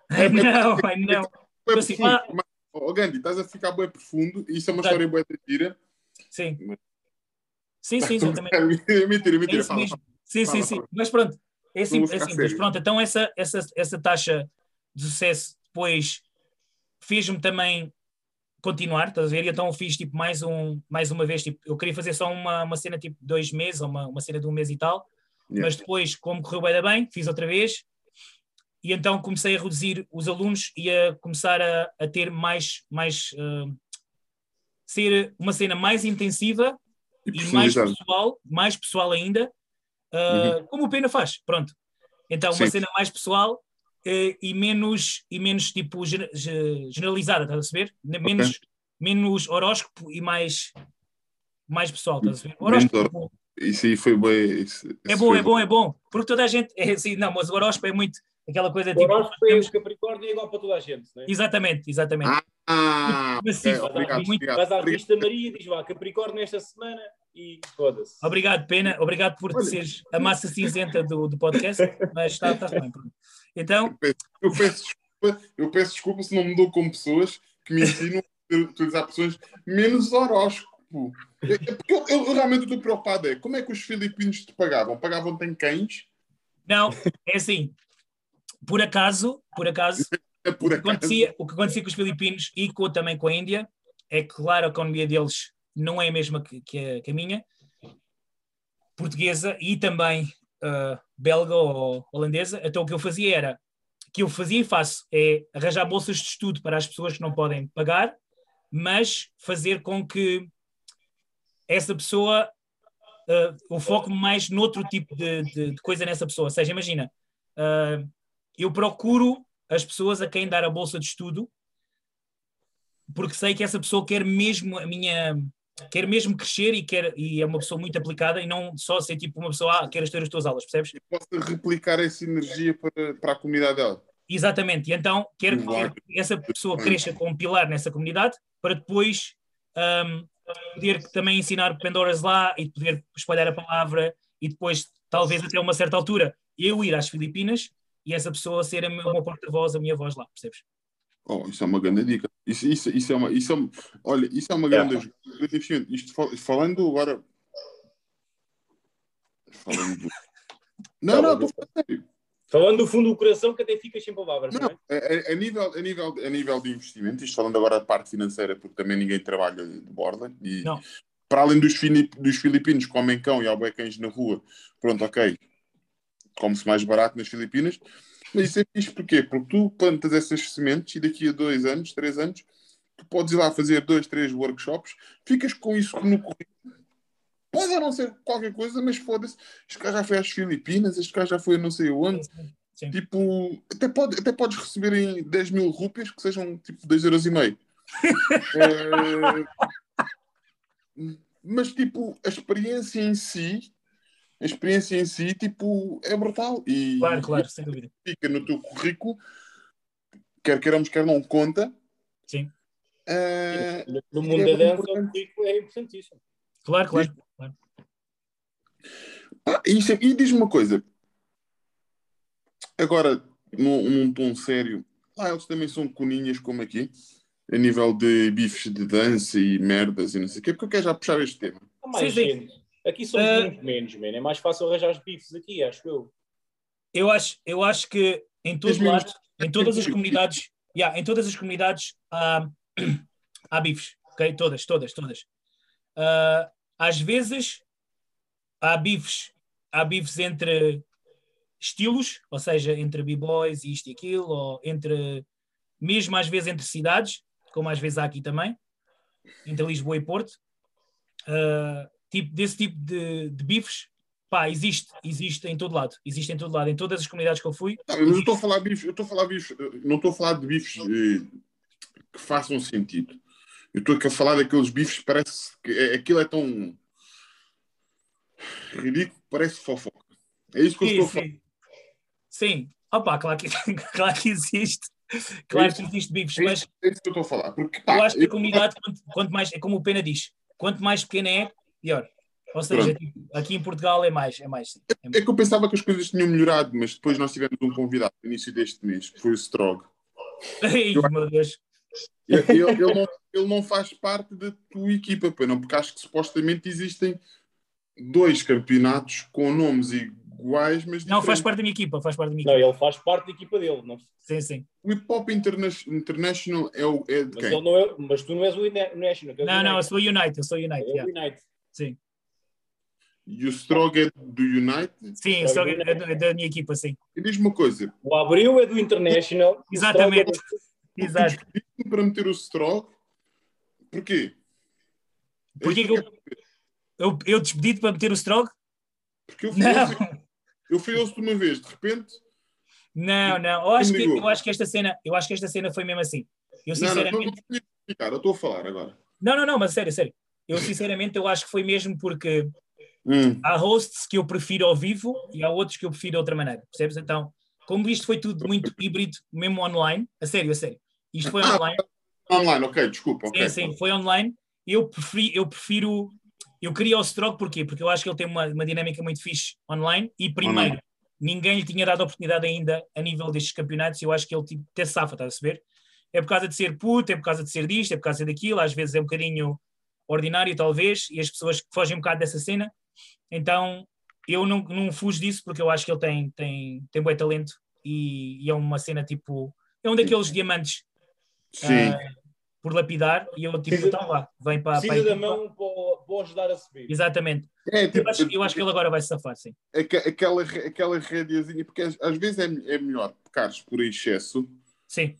ai não, ai não. Assim, ah. Oh, Gandhi, estás a ficar bem profundo isso é uma Tá. história boa de tira. Sim. Sim, sim, exatamente. mentira, mentira, É mentira. isso Fala, fala. Sim, Fala, sim, sim. Mas pronto, é simples. É simples. Pronto, então essa, essa, essa taxa de sucesso depois fez-me também continuar, estás a ver? E então fiz tipo mais, um, mais uma vez, tipo, eu queria fazer só uma, uma cena tipo dois meses, ou uma, uma cena de um mês e tal, Yeah. mas depois, como correu bem da bem, fiz outra vez, e então comecei a reduzir os alunos e a começar a, a ter mais, mais ah, ser uma cena mais intensiva E e mais pessoal, mais pessoal ainda, uh, como o Pena faz, pronto. Então, uma Sim. cena mais pessoal e menos, e menos tipo ge- ge- generalizada, estás a perceber? Menos, menos horóscopo e mais, mais pessoal, estás a ver? Menos Horóscopo é bom. Isso aí foi bem. isso- é isso bom, foi é bom, é bom, porque toda a gente é assim, não, mas o horóscopo é muito aquela coisa O tipo. horóscopo é temos- o Capricórnio é igual para toda a gente, não é? Exatamente, exatamente. Ah, Mas sim, obrigado, muito- obrigado. Vais à revista Maria e diz vá, Capricórnio esta semana e foda-se. Obrigado, Pena, obrigado por Olha. seres a massa cinzenta do, do podcast, mas está, está bem. pronto. Então, Eu peço desculpa, eu peço desculpa se não me dou com pessoas que me ensinam a utilizar pessoas menos horóscopo. É- é porque eu, eu realmente estou preocupado. É como é que os filipinos te pagavam? Pagavam-te em cães? não, é assim, por acaso, por acaso, É por o que acaso. acontecia, o que acontecia com os filipinos e com, também com a Índia é que, claro, a economia deles não é a mesma que, que a, que a minha, portuguesa e também ah, belga ou holandesa. Então, o que eu fazia era, que eu fazia e faço é arranjar bolsas de estudo para as pessoas que não podem pagar, mas fazer com que essa pessoa ah, eu foco mais noutro tipo de, de- de coisa nessa pessoa. Ou seja, imagina, ah, eu procuro as pessoas a quem dar a bolsa de estudo porque sei que essa pessoa quer mesmo a minha quer mesmo crescer e quer e é uma pessoa muito aplicada e não só ser tipo uma pessoa ah, queres ter as tuas aulas, percebes? Posso replicar essa energia para, para a comunidade dela. Exatamente, e então quero que essa pessoa cresça como pilar nessa comunidade para depois ahm, poder também ensinar Pandoras lá e poder espalhar a palavra e depois, talvez até uma certa altura, eu ir às Filipinas e essa pessoa ser a minha- porta-voz, a minha voz lá, percebes? Oh, isso é uma grande dica. Isso, isso, isso é uma, isso é olha, isso é uma grande ajuda. grande investimento. Isto fal- falando agora. Falando. do- Não, não, estou a falar sério. Falando do fundo do coração, que até ficas sem palavras, não, Não, é? a, a- a nível, a, nível, a nível de investimento, isto falando agora da parte financeira, porque também ninguém trabalha de borda, e Não. para além dos, fini- dos filipinos que comem cão e há bué cães na rua, pronto, ok, come-se mais barato nas Filipinas, isso é fixe porquê? Porque tu plantas essas sementes e daqui a dois anos, três anos, tu podes ir lá fazer dois, três workshops, ficas com isso no currículo. Pode não ser qualquer coisa, mas foda-se, este cara já foi às Filipinas, este cara já foi a não sei onde, Sim. Tipo, até, pode, até podes receber em 10 mil rúpias, que sejam tipo 2,5 euros. e meio. Eh, mas, tipo, a experiência em si, a experiência em si, tipo, é brutal. E Claro, claro, sem dúvida. fica no teu currículo, quer queiramos, quer não, conta. Sim. Eh, No- No mundo É da dança, o currículo é importantíssimo. Claro, claro. claro. pá, e, isso é- e diz-me uma coisa: Agora, num, num tom sério, lá eles também são coninhas como aqui, a nível de bifes de dança e merdas e não sei o quê, porque eu quero já puxar este tema. Sim, sim. Aqui somos Ah. muito menos, man. É mais fácil arranjar os bifes aqui, acho eu. Eu acho, eu acho que em todo Diz-me lado, uns- em todas as comunidades, yeah, em todas as comunidades há, há bifes, ok? Todas, todas, todas. Ah, às vezes há bifes, há bifes entre estilos, ou seja, entre b-boys e isto e aquilo, ou entre, mesmo às vezes entre cidades, como às vezes há aqui também, entre Lisboa e Porto. Ah, tipo, desse tipo de, de bifes, pá, existe, existe em todo lado, existe em todo lado, em todas as comunidades que eu fui. Tá, eu estou a falar bifes, eu estou a falar bifes, eh, não estou a falar de bifes eh, que façam sentido. Eu estou a falar daqueles bifes que parece que é- aquilo é tão ridículo, parece fofoca. É isso que eu Sim, estou a falar. sim. Opa, claro que, claro que existe, claro que existe bifes, É mas é isso que eu estou a falar. Porque, pá, eu acho que a eu- comunidade, quanto, quanto mais, é como o Pena diz, quanto mais pequena é, pior. Ou seja, tipo, aqui em Portugal é mais, é mais. sim. É É que eu pensava que as coisas tinham melhorado, mas depois nós tivemos um convidado no início deste mês, que foi o Strog. Ai, meu Deus. Ele, não, ele não faz parte da tua equipa, pá, não, porque acho que supostamente existem dois campeonatos com nomes iguais, mas Não, faz diferentes. parte da minha equipa, faz parte da minha Não, equipa. ele faz parte da equipa dele. Não, Sim, sim. O Hip Hop Interna- International é, o, é de mas, quem? ele não é, mas tu não és o Ine- National. que é o Não, não, eu United. sou Unite, eu sou Unite. É o yeah. United. Sim, E o Strog é do United? sim, eu sou é da, é da minha equipa, sim. E diz-me uma coisa, O Abril é do International. o Exatamente. Strong é Exato. despediste-me para meter o Strog, porquê? Porquê que eu, eu, eu despedi-te para meter o Strog? Porque eu fui, Não, ouço- eu fui ouço de uma vez, de repente, não, não. Eu acho, que, eu acho que esta cena, eu acho que esta cena foi mesmo assim. Eu não, não, não, não, sinceramente, não, explicar, eu estou a falar agora. não, não, não, mas sério, sério. Eu sinceramente eu acho que foi mesmo porque Hum, há hosts que eu prefiro ao vivo e há outros que eu prefiro de outra maneira, percebes? Então, como isto foi tudo muito híbrido, mesmo online, a sério, a sério. Isto foi Ah, online, online, ok, desculpa, sim, sim, foi online. Eu preferi, eu prefiro, eu queria o Strog porquê? Porque eu acho que ele tem uma, uma dinâmica muito fixe online e primeiro, Online. ninguém lhe tinha dado oportunidade ainda a nível destes campeonatos e eu acho que ele tipo, até safa, estás a perceber? É por causa de ser puto, é por causa de ser disto, é por causa daquilo, às vezes é um bocadinho ordinário talvez, e as pessoas que fogem um bocado dessa cena, então eu não, não fujo disso porque eu acho que ele tem, tem, tem bom talento e, e é uma cena tipo, é um daqueles diamantes Sim. ah, por lapidar e eu tipo, então vá, vem para, Precisa da equipa. mão para, ajudar a subir. Exatamente. É, tipo, Eu acho, eu acho que ele agora vai se safar, sim. aque- aquela, aquela rédeazinha, porque às, às vezes é, é melhor pecares por excesso, Sim,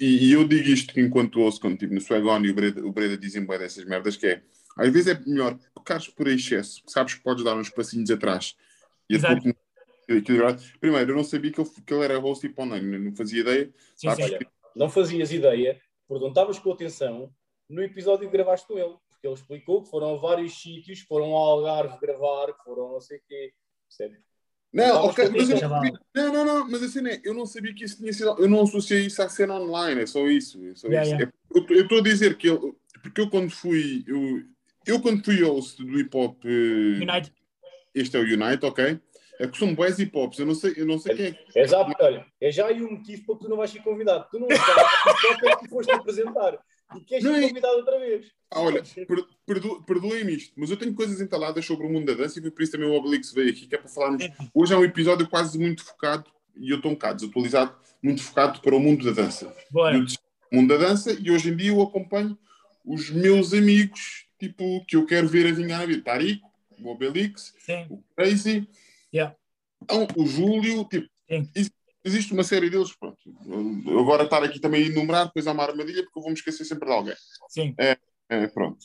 e, e eu digo isto enquanto ouço, quando estive no Swagone e o Breda, o Breda dizem bem dessas merdas, que é, às vezes é melhor pecares por excesso, sabes que podes dar uns passinhos atrás. E Exato. Primeiro, eu não sabia que ele, que ele era host tipo online, não fazia ideia. sim, Sabes. Olha, não fazias ideia, porque não estavas com atenção no episódio que gravaste com ele. Porque ele explicou que foram a vários sítios, foram ao Algarve gravar, que foram não sei o quê. Percebe? Não, ok, mas eu não, não, não, não, mas assim, né, eu não sabia que isso tinha sido. Eu não associei isso à cena online, é só isso. É só Yeah, isso. yeah. É- eu- eu estou a dizer que ele, porque eu quando fui, eu, eu quando fui host do hip hop, eh, United. este é o Unite, ok? É que são boys hip hops, eu não sei, eu não sei quem é que. É já, olha, é já aí um motivo para que tu não vais ser convidado. Tu não estás, só é que tu foste apresentar. E queres Não ser é- convidado outra vez. Ah, olha, per- perdo- perdoem-me isto, mas eu tenho coisas entaladas sobre o mundo da dança e foi por isso também o Obelix veio aqui, que é para falarmos. Hoje é um episódio quase muito focado, e eu estou um bocado desatualizado, muito focado para o mundo da dança. Desisti do mundo da dança e hoje em dia eu acompanho os meus amigos, tipo, que eu quero ver a vingar na vida. Tarico, o Obelix, Sim, o Crazy, Yeah. então, o Júlio, tipo, Sim. Ex- existe uma série deles, pronto. Agora estar aqui também a enumerar, depois há uma armadilha, porque eu vou me esquecer sempre de alguém. sim. É, pronto.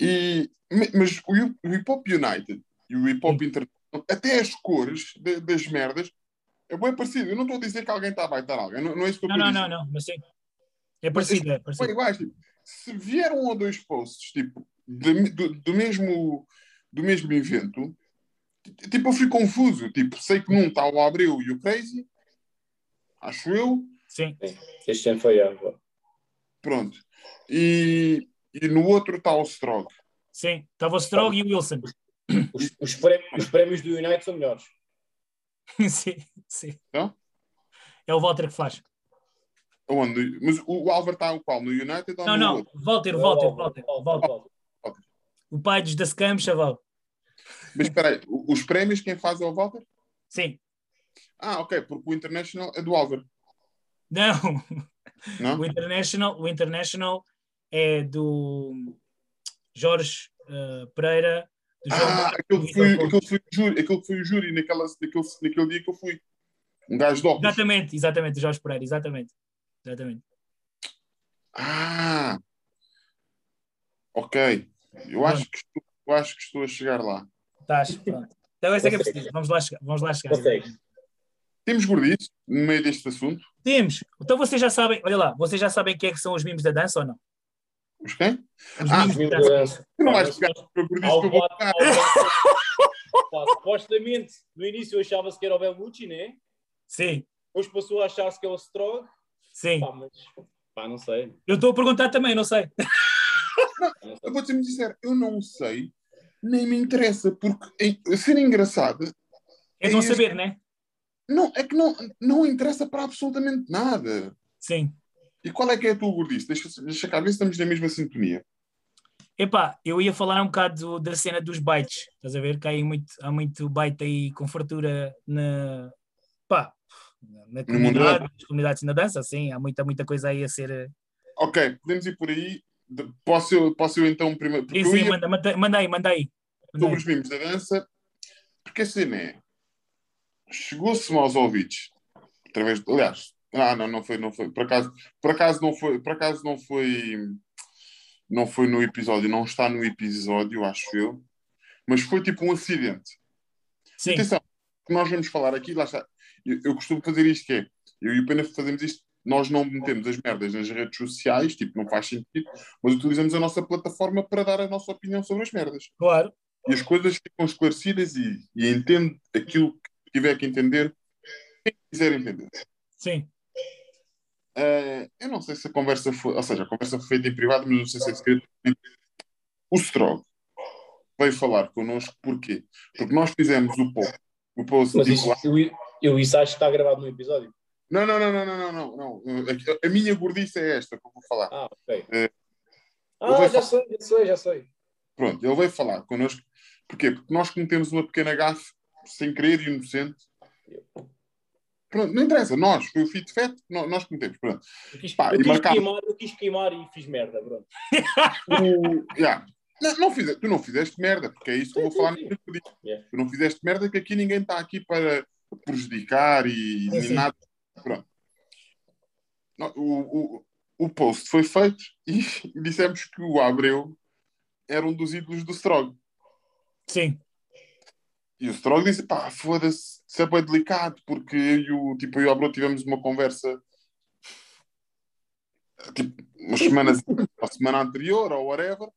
E, mas o, Hip- o Hip Hop United e o Hip Hop International, até as cores de- das merdas, é bem parecido. Eu não estou a dizer que alguém está a baitar alguém, não, não é isso que eu Não, não, dizer. não, não, mas sim. É parecido, é São parecido. iguais, tipo, se vier um ou dois posts tipo, de- do, do mesmo, do mesmo evento, tipo, eu fico confuso. Tipo, sei que num está o Abreu e o Crazy, acho eu, Sim, Este ano foi a. pronto. E, e no outro está o Strog. sim. Estava o Strog e o Wilson. Os, os, pré- os prémios do United são melhores. sim, sim. Não? É o Walter que faz. Onde? Mas o, o Álvaro está o qual? No United ou Não, no não, outro? Walter, Walter, Walter, Walter. O pai dos das Cam, chaval. Mas espera aí, os prémios quem faz é o Walter? Sim. Ah, ok, porque o International é do Álvaro, Não, não? o International, o International é do Jorge eh, Pereira. Do Ah, aquele foi, aquele que foi o júri, aquele que foi o júri naquela, naquele, naquele dia que eu fui. Um gajo de óculos. Exatamente, exatamente, o Jorge Pereira, exatamente. Exatamente. Ah! Ok. Eu acho, que estou, eu acho que estou a chegar lá. Estás, pronto. Então essa é que é preciso. Vamos lá chegar. Vamos lá chegar. Consegues. Temos gordice no meio deste assunto. Temos. Então vocês já sabem, olha lá, vocês já sabem quem é que são os mimos da dança ou não? Os quem? Os Ah, mimos da da dança. dança. Não vais pegar para gordice Ao que eu vou Pá, Supostamente, no início achava-se que era o Bellucci, né? Sim, Depois passou a achar-se que é o Strog. sim. Pá, mas. Pá, não sei. Eu estou a perguntar também, não sei. Não. Eu vou ser muito sincero, eu não sei, nem me interessa, porque ser engraçado É não É saber, né? não, é que não, não interessa para absolutamente nada. Sim. E qual é que é a tua gordice? Deixa, deixa cá ver se estamos na mesma sintonia. Epá, eu ia falar um bocado da cena dos bytes. Estás a ver? Que há, muito, há muito byte aí com fartura na, pá, na comunidade, nas comunidades na dança, sim. Há muita, muita coisa aí a ser. eh, Ok, podemos ir por aí. Posso eu, posso eu então primeiro. Sim, sim, ia manda, manda, manda aí, manda aí. Manda sobre aí. os mimos da dança, porque a cena é. Chegou-se-me aos ouvidos, através de. Aliás, ah, não, não foi, não foi. Por acaso, por acaso não foi, por acaso não foi. Não foi no episódio, não está no episódio, acho eu. Mas foi tipo um acidente. Sim, Atenção, nós vamos falar aqui, lá está. Eu, eu costumo fazer isto que é, eu e o Pena fazemos isto, nós não metemos as merdas nas redes sociais, tipo, não faz sentido, mas utilizamos a nossa plataforma para dar a nossa opinião sobre as merdas. claro. E as coisas ficam esclarecidas e, e entende aquilo que tiver que entender, quem quiser entender. Sim. Eh, eu não sei se a conversa foi, ou seja, a conversa foi feita em privado, mas não sei se é segredo. O Strog veio falar connosco, porquê? Porque nós fizemos o post, o post Mas isso, lá- eu, eu isso acho que está gravado no episódio. Não, não, não, não, não, não, não, não. A, minha gordice é esta que eu vou falar. Ah, ok. É. Ah, já fa- sei, já sei, já sei. Pronto, ele veio falar connosco. Porquê? Porque nós cometemos uma pequena gafe, sem querer, inocente. Pronto, não interessa, nós, foi o fit fat, nós, nós cometemos. Pronto. Eu quis, Pá, eu e quis marcava- queimar, eu quis queimar e fiz merda, pronto. O- yeah. Não, não fize- tu não fizeste merda, porque é isso que eu vou Sim, falar sim, dia. Yeah. Tu não fizeste merda, que aqui ninguém está aqui para prejudicar e Sim, nem sim. nada. Pronto. O, o, o post foi feito e dissemos que o Abreu era um dos ídolos do Strog. Sim. E o Strog disse: pá, foda-se, isso é bem delicado, porque eu e o, tipo, eu e o Abreu tivemos uma conversa tipo, umas semanas, a semana anterior ou whatever.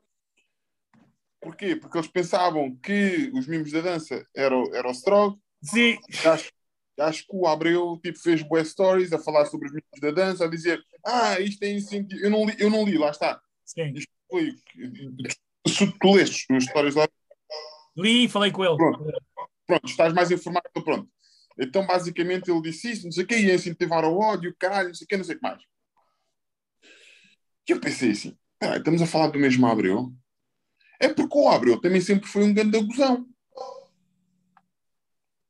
Porquê? Porque eles pensavam que os mimos da dança eram, era o Strog. Sim. Acho, acho que o Abreu tipo, fez boas stories a falar sobre os mimos da dança, a dizer: ah, isto é incentivo. Eu não li, eu não li lá está. Sim. Isto foi. Se tu leste as histórias lá, Li e falei com ele. Pronto. pronto, estás mais informado, então pronto. Então, basicamente, ele disse isso, não sei o quê, ia incentivar o ódio, caralho, não sei o quê, não sei o que mais. E eu pensei assim, peraí, estamos a falar do mesmo Abreu? É porque o Abreu também sempre foi um grande aguzão.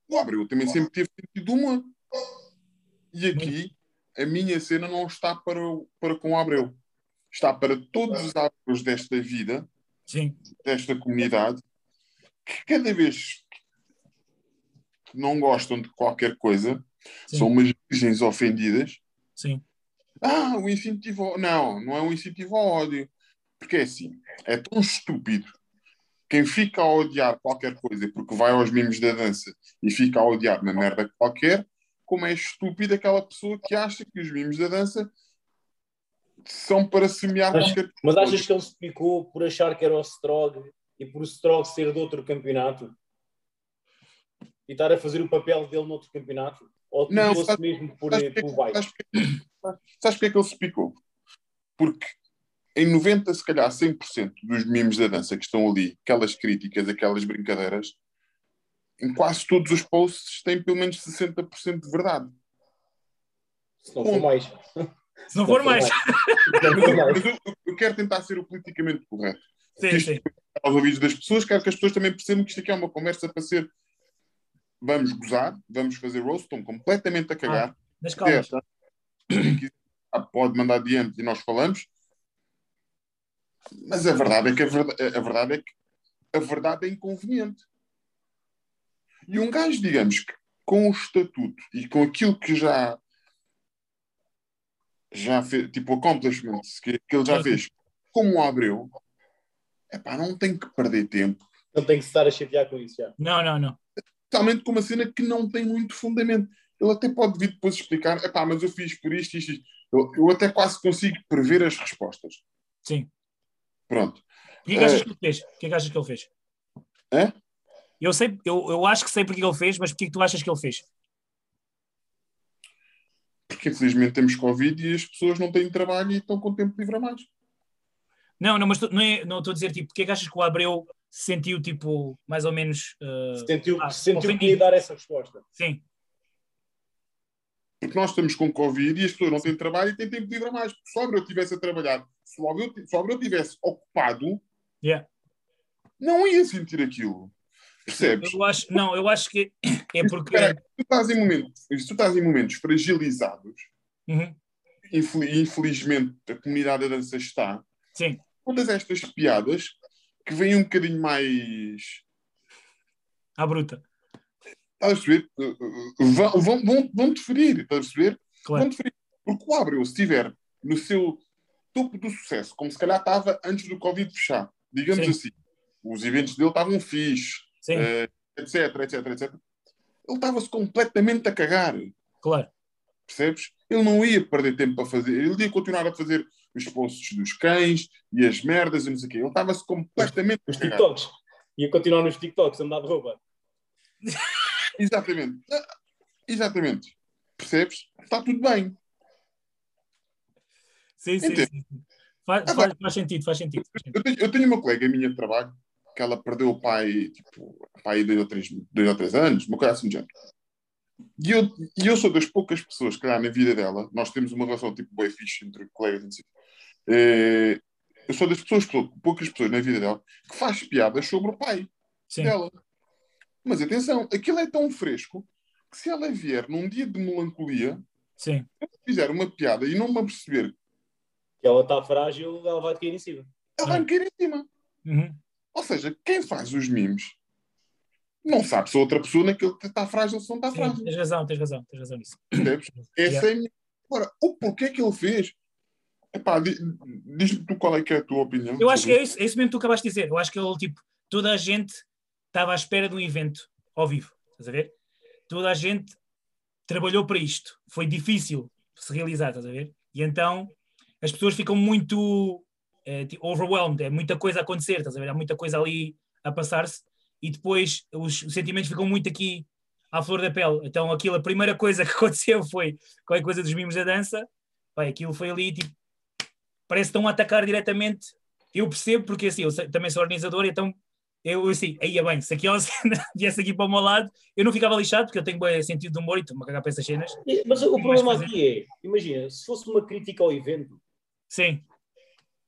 O Abreu também sempre teve sentido de humor. E aqui, a minha cena não está para, para com o Abreu. Está para todos os Abreus desta vida, Sim. desta comunidade, que cada vez que não gostam de qualquer coisa, Sim. são umas virgens ofendidas. Sim. Ah, o incentivo. ao- Não, não é um incentivo ao ódio. Porque é assim, é tão estúpido. Quem fica a odiar qualquer coisa porque vai aos mimos da dança e fica a odiar uma merda qualquer, como é estúpido aquela pessoa que acha que os mimos da dança são para semear Mas- qualquer Mas coisa. achas que ele se picou por achar que era o Strog e por o Strog ser de outro campeonato? E estar a fazer o papel dele noutro campeonato? Ou Não, picou-se sabe- mesmo por, Sabes por porque, vai? sabes porque- sabes porque é que ele se picou? Porque em 90, se calhar 100% dos mimos da dança que estão ali, aquelas críticas, aquelas brincadeiras, em quase todos os posts tem pelo menos 60% de verdade. Se não for mais. Se não for mais. Se não Mas for eu, mais. mas eu- eu quero tentar ser o politicamente correto. Sim, Isto sim. aos ouvidos das pessoas, quero que as pessoas também percebam que isto aqui é uma conversa para ser. Vamos gozar, vamos fazer roast, estão completamente a cagar. Nas calmas. É, quem quiser, ah, pode mandar diante e nós falamos. Mas a verdade é que a verdade, a verdade é que a verdade é inconveniente. E um gajo, digamos que com o estatuto e com aquilo que já já fez, tipo accomplishments que, que ele já fez, como o Abreu, epá, não tem que perder tempo. Não tem que estar a chatear com isso já. Não, não, não. Totalmente com uma cena que não tem muito fundamento. Ele até pode vir depois explicar, epá, mas eu fiz por isto, isto, isto. Eu, eu até quase consigo prever as respostas. Sim. Pronto. O que é que achas É. que ele fez? O que é que achas que ele fez? É? Eu sei, eu, eu acho que sei porque que ele fez, mas porque é que tu achas que ele fez? Porque infelizmente temos Covid e as pessoas não têm trabalho e estão com tempo livre a mais. Não, não, mas tu- não é- não estou a dizer tipo, porque é que achas que o Abreu se sentiu tipo, mais ou menos. uh, Sentiu, Ah, sentiu que ia dar essa resposta. sim, Porque nós estamos com Covid e as pessoas não têm trabalho e têm tempo livre a mais. Porque se o Abreu estivesse a trabalhar, se o Abreu, se o Abreu estivesse ocupado, yeah. não ia sentir aquilo. Percebes? Eu acho, não, eu acho que é porque. Espera aí, tu estás em momentos, se tu estás em momentos fragilizados, Uhum, infel- infelizmente a comunidade da dança está, sim, todas estas piadas que vêm um bocadinho mais. à bruta, Estás a perceber? Uh, uh, Vão, vão, vão, vão te ferir, estás a perceber? claro. Vão te ferir. Porque o Abreu, se estiver no seu topo do sucesso, como se calhar estava antes do Covid fechar, digamos Sim. assim, os eventos dele estavam fixe, eh, etc, etc, etc. Ele estava-se completamente a cagar. claro. percebes? Ele não ia perder tempo para fazer, ele ia continuar a fazer os posts dos cães e as merdas e não sei o quê. Ele estava-se completamente a Os cagar. TikToks. Ia continuar nos TikToks a mudar de roupa. Exatamente. Ah, Exatamente. Percebes? Está tudo bem. Sim, sim, sim. Faz, Ah, faz, faz sentido, faz sentido. faz sentido. Eu tenho, eu tenho uma colega minha de trabalho que ela perdeu o pai, tipo, pai dois ou três, dois ou três anos, uma coisa assim de género. E eu, e eu sou das poucas pessoas, que na vida dela, nós temos uma relação tipo bem fixe entre colegas o quê. Eh, Eu sou das pessoas, poucas pessoas na vida dela, que faz piadas sobre o pai. Sim, dela. Mas atenção, aquilo é tão fresco que se ela vier num dia de melancolia, sim, fizer uma piada e não me aperceber, Que ela está frágil, ela vai cair em cima. ela vai me cair em cima. Uhum. Ou seja, quem faz os memes não sabe se a outra pessoa naquele está frágil ou se não está Sim, frágil. tens razão, tens razão, tens razão nisso. Percebes? Essa é a minha. Agora, o porquê que ele fez? Epá, di- diz-me tu qual é que é a tua opinião. Eu acho que é isso, é isso mesmo que tu acabaste de dizer. Eu acho que ele, tipo, toda a gente estava à espera de um evento ao vivo. Estás a ver? Toda a gente trabalhou para isto. Foi difícil se realizar, estás a ver? E então as pessoas ficam muito tipo, overwhelmed. É muita coisa a acontecer, estás a ver? Há muita coisa ali a passar-se e depois os, os sentimentos ficam muito aqui à flor da pele. Então aquilo, a primeira coisa que aconteceu foi qualquer coisa dos mimos da dança. Pai, aquilo foi ali, tipo, parece que estão a atacar diretamente eu percebo porque assim, eu também sou organizador, então eu assim, aí é bem, se cena viesse aqui para o meu lado, eu não ficava lixado, porque eu tenho bom sentido de humor e estou-me a cagar para essas cenas. Mas o problema fazer. aqui é, imagina, se fosse uma crítica ao evento, Sim,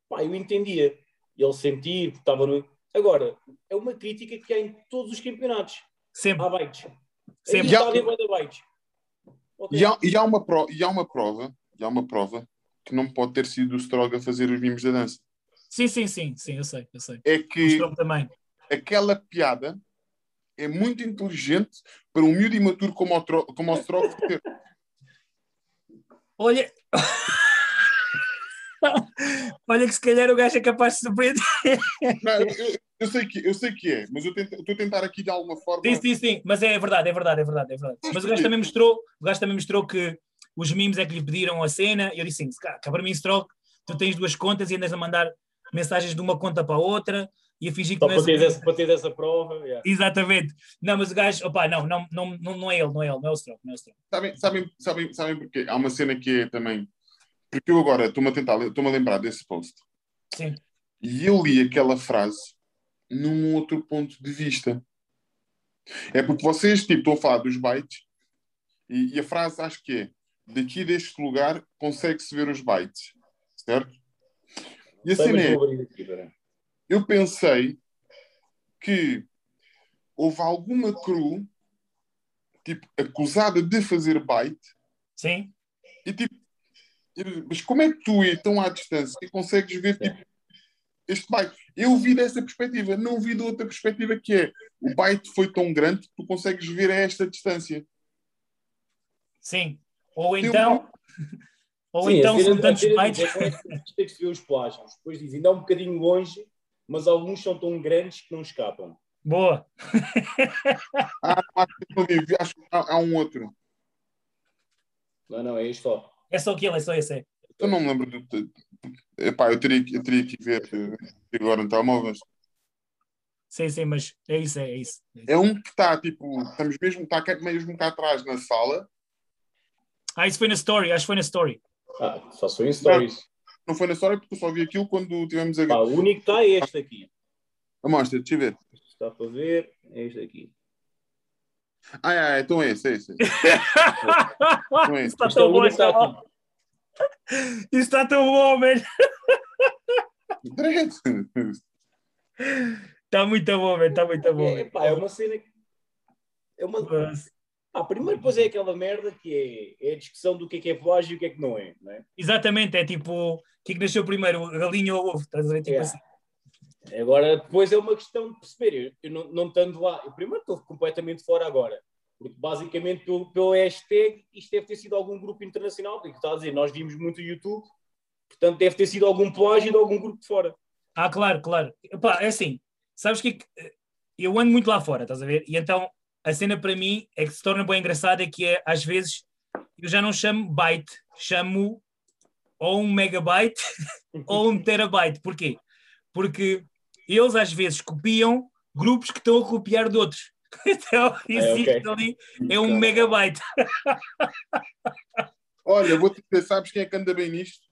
pá, eu entendia. Ele sentir, porque estava no. Agora, é uma crítica que há em todos os campeonatos. sempre, Há bytes. sempre. Aí está ali bué de bytes. Ok. E há, e há uma pro, e há uma prova, e há uma prova que não pode ter sido o Stroga a fazer os mimos da dança. Sim, sim, sim, sim, eu sei, eu sei. É O que Stroke também. Aquela piada é muito inteligente para um miúdo imaturo como o, Tro- como o Stroga fazer. Olha. Olha que se calhar o gajo é capaz de surpreender. Não, eu, eu- sei que, eu sei que é, mas eu estou a tentar aqui de alguma forma. Sim, sim, sim, mas é verdade, é verdade, é verdade, é verdade. Mas o gajo também mostrou, o gajo também mostrou que os memes é que lhe pediram a cena, e eu disse assim, cara, para mim, Stroke, tu tens duas contas e andas a mandar mensagens de uma conta para a outra e a fingir que Só não para ter, essa, para ter essa prova. yeah. Exatamente. Não, mas o gajo, opá, não, não, não, não, não é ele, não é ele, não é o Stroke, não é o Stroke. Sabem, sabem, sabem, sabem porquê? Há uma cena que é também. Porque eu agora estou-me a tentar, estou-me a lembrar desse post. Sim, E eu li aquela frase num outro ponto de vista. É porque vocês tipo, estão a falar dos bytes e, e a frase acho que é daqui deste lugar consegue-se ver os bytes, certo? E a Sei, cena mas é, eu pensei que houve alguma crew tipo, acusada de fazer byte Sim, e tipo, mas como é que tu, e tão à distância, e consegues ver tipo, este byte? Eu vi dessa perspectiva, não vi de outra perspectiva que é o byte foi tão grande que tu consegues ver a esta distância. sim. Ou Tem então, ou Sim, então são tantos bytes. diz é que Tem que se ver os plágios. Depois dizem, ainda é um bocadinho longe, mas alguns são tão grandes que não escapam. Boa. Ah, acho que há, um outro. Não, não, é isto só. É só aquele, é só esse. É. Eu não me lembro do. Epá, eu teria, que- eu teria que ver eh, agora no telemóvel. mas Sim, sim, mas é isso, é, é isso. É isso. É um que está tipo, estamos mesmo, está mesmo cá atrás na sala. Ah, isso foi na story, acho que foi na story. Ah, só são em stories. Não foi na história porque eu só vi aquilo quando tivemos a. Ah, o único que está é este aqui. a mostra, deixa eu ver. Está para ver, é este aqui. Ah, é, é, então é esse, é esse. Não é Isso está Isto é tão bom, está aqui. Isso está tão bom, man. Dread. Está muito bom, man. Está muito bom. É, pá, é uma cena que. É uma... Ah, primeiro, depois é aquela merda que é, é a discussão do que é que é plágio e o que é que não é. Não é? Exatamente, é tipo, o que é que nasceu primeiro, a galinha ou o ovo? Estás a ver? Tipo É. assim. Agora, depois é uma questão de perceber. Eu, eu não, não estando lá, eu primeiro estou completamente fora agora. Porque basicamente, pelo, pelo hashtag, isto deve ter sido algum grupo internacional. Porque está a dizer, nós vimos muito YouTube, portanto, deve ter sido algum plágio de algum grupo de fora. Ah, claro, claro. Epá, é assim, sabes o que é que. Eu ando muito lá fora, estás a ver? E então a cena para mim é que se torna bem engraçada é que é, às vezes, eu já não chamo byte, chamo ou um megabyte ou um terabyte. Porquê? Porque eles às vezes copiam grupos que estão a copiar de outros. Então, existe ok. ali, é um megabyte. Olha, vou-te dizer, sabes quem é que anda bem nisto?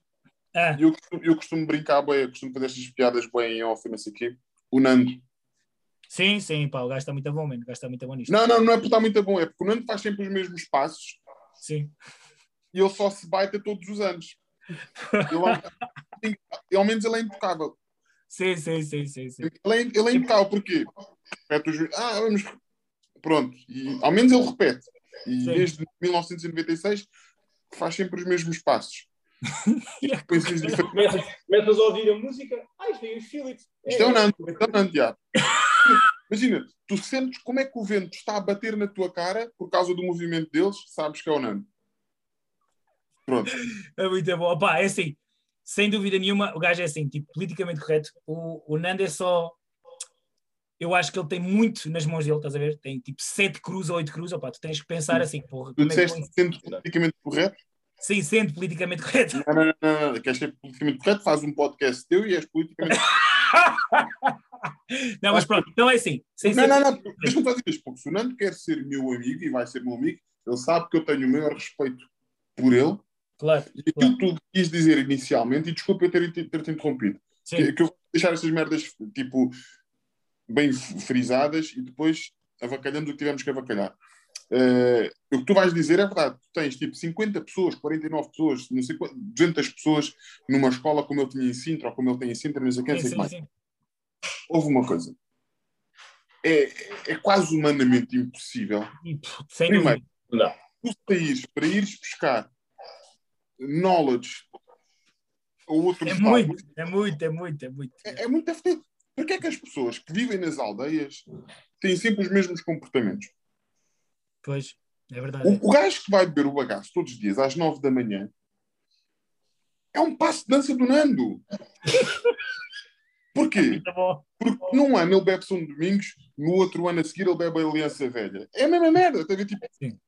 Ah, Eu costumo, eu costumo brincar bem, eu costumo fazer estas piadas bem em off, não sei o quê. O Nando. Sim, sim, pá, o gajo está muito bom, mano. O gajo está muito bom nisto. Não, não, não é porque está muito bom, é porque o Nando faz sempre os mesmos passos Sim. e ele só se baita todos os anos. Ele, ele, ao menos ele é intocável. Sim, sim, sim, sim, sim. Ele é, ele é impecável, porquê? Repete os... Ah, vamos... Pronto. E, ao menos ele repete. E Sim. desde 1996 faz sempre os mesmos passos. Frequências diferentes. Começas, a ouvir a música, ah, isto vem os Philips. Isto é o Nando, isto é o Nando. Imagina, tu sentes como é que o vento está a bater na tua cara por causa do movimento deles, sabes que é o Nando. Pronto. É muito bom. Opa, é assim, sem dúvida nenhuma, o gajo é assim, tipo, politicamente correto. O, o Nando é só. Eu acho que ele tem muito nas mãos dele, estás a ver? Tem tipo 7 cruz ou 8 cruz. Opa, tu tens que pensar assim, porra. Tu é disseste põe- sendo politicamente correto? Sim, sendo politicamente correto. Não, não, não, não. Queres ser politicamente correto? Faz um podcast teu e és politicamente Não, mas pronto, então é assim. Sem Não, ser- não, não. Deixa-me fazer isto, porque se o Nando quer ser meu amigo e vai ser meu amigo, ele sabe que eu tenho o maior respeito por ele Claro, e aquilo que tu quis dizer inicialmente, e desculpa eu ter, ter, ter-te interrompido, sim. que, que eu vou deixar essas merdas tipo bem frisadas e depois avacalhamos o que tivemos que avacalhar. Eh, o que tu vais dizer é verdade. Tu tens tipo 50 pessoas, 49 pessoas, não sei quantas, 200 pessoas numa escola como ele tinha em Sintra ou como ele tem em Sintra, não sei quem, sei sim, mais. sim. Houve uma coisa. É, é quase humanamente impossível sem Primeiro, dúvida. Tu saíres para ires buscar knowledge a outros É lados, muito, é muito, é muito, é muito. é, é muito afetivo. Porquê é que as pessoas que vivem nas aldeias têm sempre os mesmos comportamentos? Pois, é verdade. O, o gajo que vai beber o bagaço todos os dias às nove da manhã é um passo de dança do Nando. Porquê? Porque num ano ele bebe São Domingos, no outro ano a seguir ele bebe a Aliança Velha. É a mesma merda. Tá a ver? Tipo, Sim.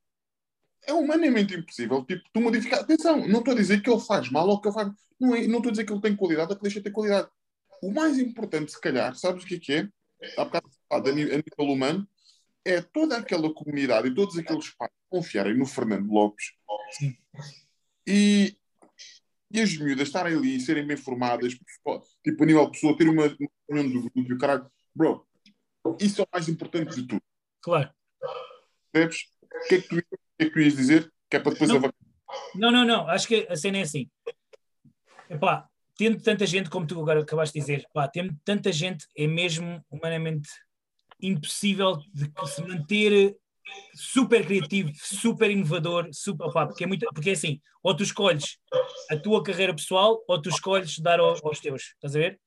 é humanamente impossível. Tipo, tu modificar. Atenção, não estou a dizer que ele faz mal ou que ele faz. Não, é, não estou a dizer que ele tem qualidade ou que deixa de ter qualidade. O mais importante, se calhar, sabes o que é que é? Há bocado falado a nível humano, é toda aquela comunidade e todos aqueles pais confiarem no Fernando Lopes Sim. e, e as miúdas estarem ali e serem bem formadas, tipo, a nível pessoa, ter uma reunião do grupo e o caralho. Bro, isso é o mais importante de tudo. Claro. Percebes? O que é que tu, que é que tu ias dizer? Que é para depois Não. Não, não, não. Acho que a cena é assim. Epá, tendo tanta gente, como tu agora acabaste de dizer, pá, tendo tanta gente, é mesmo humanamente impossível de se manter super criativo, super inovador, super, opá, porque, é muito, porque é assim, ou tu escolhes a tua carreira pessoal, ou tu escolhes dar ao- aos teus, estás a ver?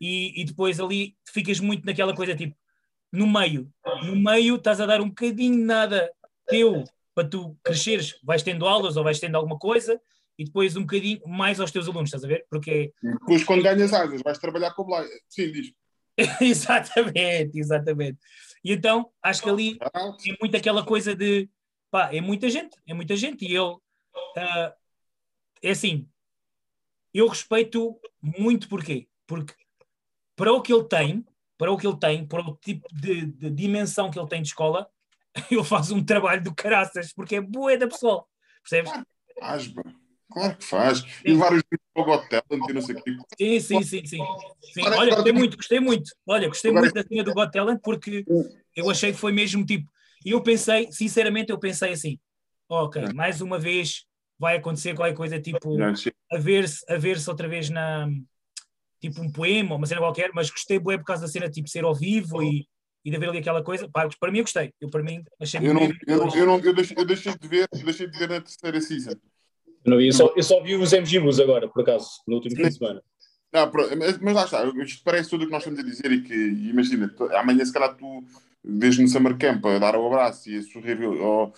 E, e depois ali ficas muito naquela coisa tipo, no meio, no meio estás a dar um bocadinho nada teu para tu cresceres, vais tendo aulas ou vais tendo alguma coisa e depois um bocadinho mais aos teus alunos, estás a ver? Porque Depois, quando ganhas asas, vais trabalhar com o. Sim, diz. exatamente, exatamente. E então acho que ali é muito aquela coisa de pá, é muita gente, é muita gente, e ele ah, é assim, eu respeito muito porquê? Porque para o que ele tem, para o que ele tem, para o tipo de, de dimensão que ele tem de escola, ele faz um trabalho do caraças, porque é boa da pessoal, percebes? bro. Claro que faz. E vários vídeos para o Got Talent e não sei o quê. Sim, sim, sim, sim. Sim, Olha, gostei muito, gostei muito. Olha, gostei muito da cena do Got Talent porque eu achei que foi mesmo tipo. E eu pensei, sinceramente, eu pensei assim: ok, mais uma vez vai acontecer qualquer coisa tipo a ver-se a ver outra vez na tipo um poema ou uma cena qualquer, mas gostei bué por causa da cena tipo ser ao vivo e, e de haver ali aquela coisa. Pá, para mim eu gostei. Eu para mim achei Eu, não, eu, não, eu, não, eu, deixei, eu deixei de ver, eu deixei de ver na terceira season. Eu, não vi, eu, só, eu só vi os MGBus agora, por acaso, no último fim de semana. Pronto, mas, mas lá está, isto parece tudo o que nós estamos a dizer e que, imagina, tu- amanhã se calhar tu vês no Summer Camp a dar o abraço e a sorrir ao-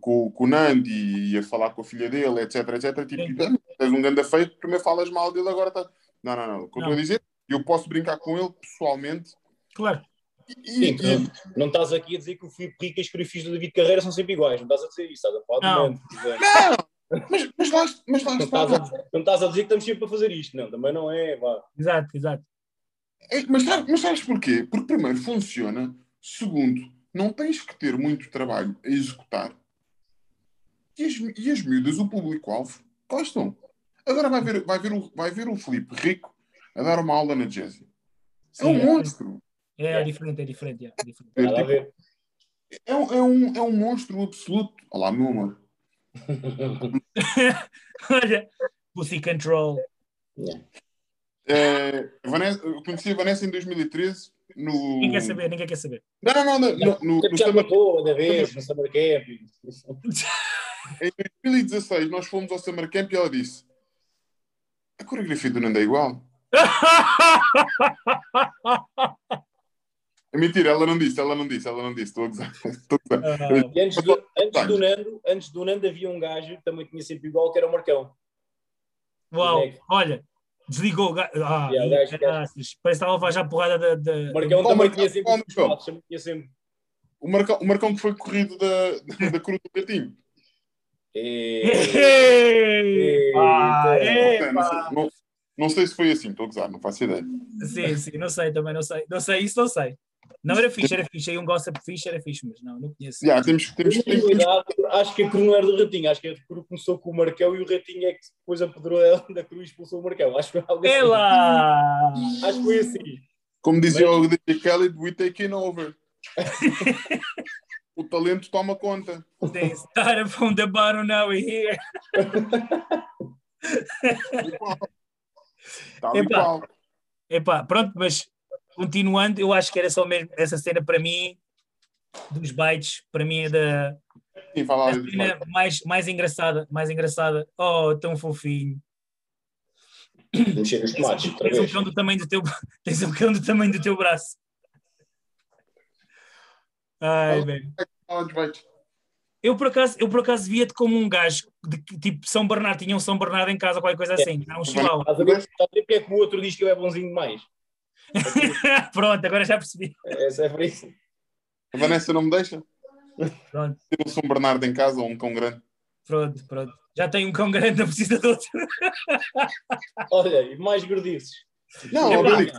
com, com o Nandi e a falar com a filha dele, etc, etc, tipo, Sim. "Ah, tens um ganda feito, primeiro falas mal dele, agora está... Não, não, não, o que eu Não. estou a dizer, eu posso brincar com ele pessoalmente Claro. e, Sim, e- não, não estás aqui a dizer que o Filipe Rico e as coreografias do David Carreira são sempre iguais, não estás a dizer isso, estás a falar Não. do exemplo. Mas, mas lá, mas lá não, está, estás a, não estás a dizer que estamos sempre a fazer isto, não, também não é, vá. Exato, exato. É, mas, sabes, mas sabes porquê? Porque primeiro funciona, segundo, não tens que ter muito trabalho a executar e as, e as miúdas, o público-alvo, gostam. Agora vai ver, vai, ver o, vai ver o Filipe rico a dar uma aula na Jazzy. É um é. monstro. É, diferente, é diferente, é, diferente. A ver. É, um- é, um, é um monstro absoluto. Olá, meu amor. Olha, Pussy Control. É, Vanessa, eu conheci a Vanessa em 2013 no. Ninguém quer saber, ninguém quer saber. Não, não, não, no, no, no já Summer- da vez, no Summer Camp. Em 2016 nós fomos ao Summer Camp e ela disse: A coreografia do Nando é igual. É mentira, ela não disse, ela não disse, ela não disse, estou a gozar. Ah, E antes do, antes, do Nando, antes do Nando havia um gajo que também tinha sempre igual, que era o Marcão. uau, olha, desligou o gajo. Ah, Yeah, o gajo- parece que estava a levar porrada da. da- Marcão também Marcão, tinha sempre os Marcão. tinha sempre. O Marcão, o Marcão que foi corrido da, da Cruz do Gatinho. É, não sei se foi assim, estou a gozar, não faço ideia. Sim, sim, não sei também, não sei. Não sei, isso não sei. Não era fixe, era fixe. Aí um gossip fixe, era fixe, mas não, não conheço. Já, temos, temos, temos, acho que a Cruz não era do Ratinho, acho que a Cruz começou com o Marcão e o Ratinho é que depois apodrou ela da Cruz e expulsou o Marcão. Acho que foi algo assim. Ela! Acho que foi assim. como dizia Mas- o DJ Khaled, we taking over. o talento toma conta. They started from the bottom, now we're here. E Epá. Epá, pronto, mas continuando, eu acho que era só mesmo essa cena para mim, dos bytes, para mim é da Sim, a cena mais, mais engraçada, mais engraçada. Oh, tão fofinho. Tomates, outra Tens um cão do tamanho do teu, tens um cão do tamanho do teu braço. Ai, bem. Eu por acaso, eu por acaso via-te como um gajo de tipo São Bernardo, tinha um São Bernardo em casa, qualquer coisa assim, era um chihuahua. Estás a ver porque é que o outro diz que ele é bonzinho demais? Pronto, agora já percebi. Essa é para isso. A Vanessa não me deixa? Pronto, Ter um São Bernardo em casa ou um cão grande. pronto, pronto. Já tenho um cão grande, não precisa de outro. Olha, e mais gordices. Não, Epá. Billy,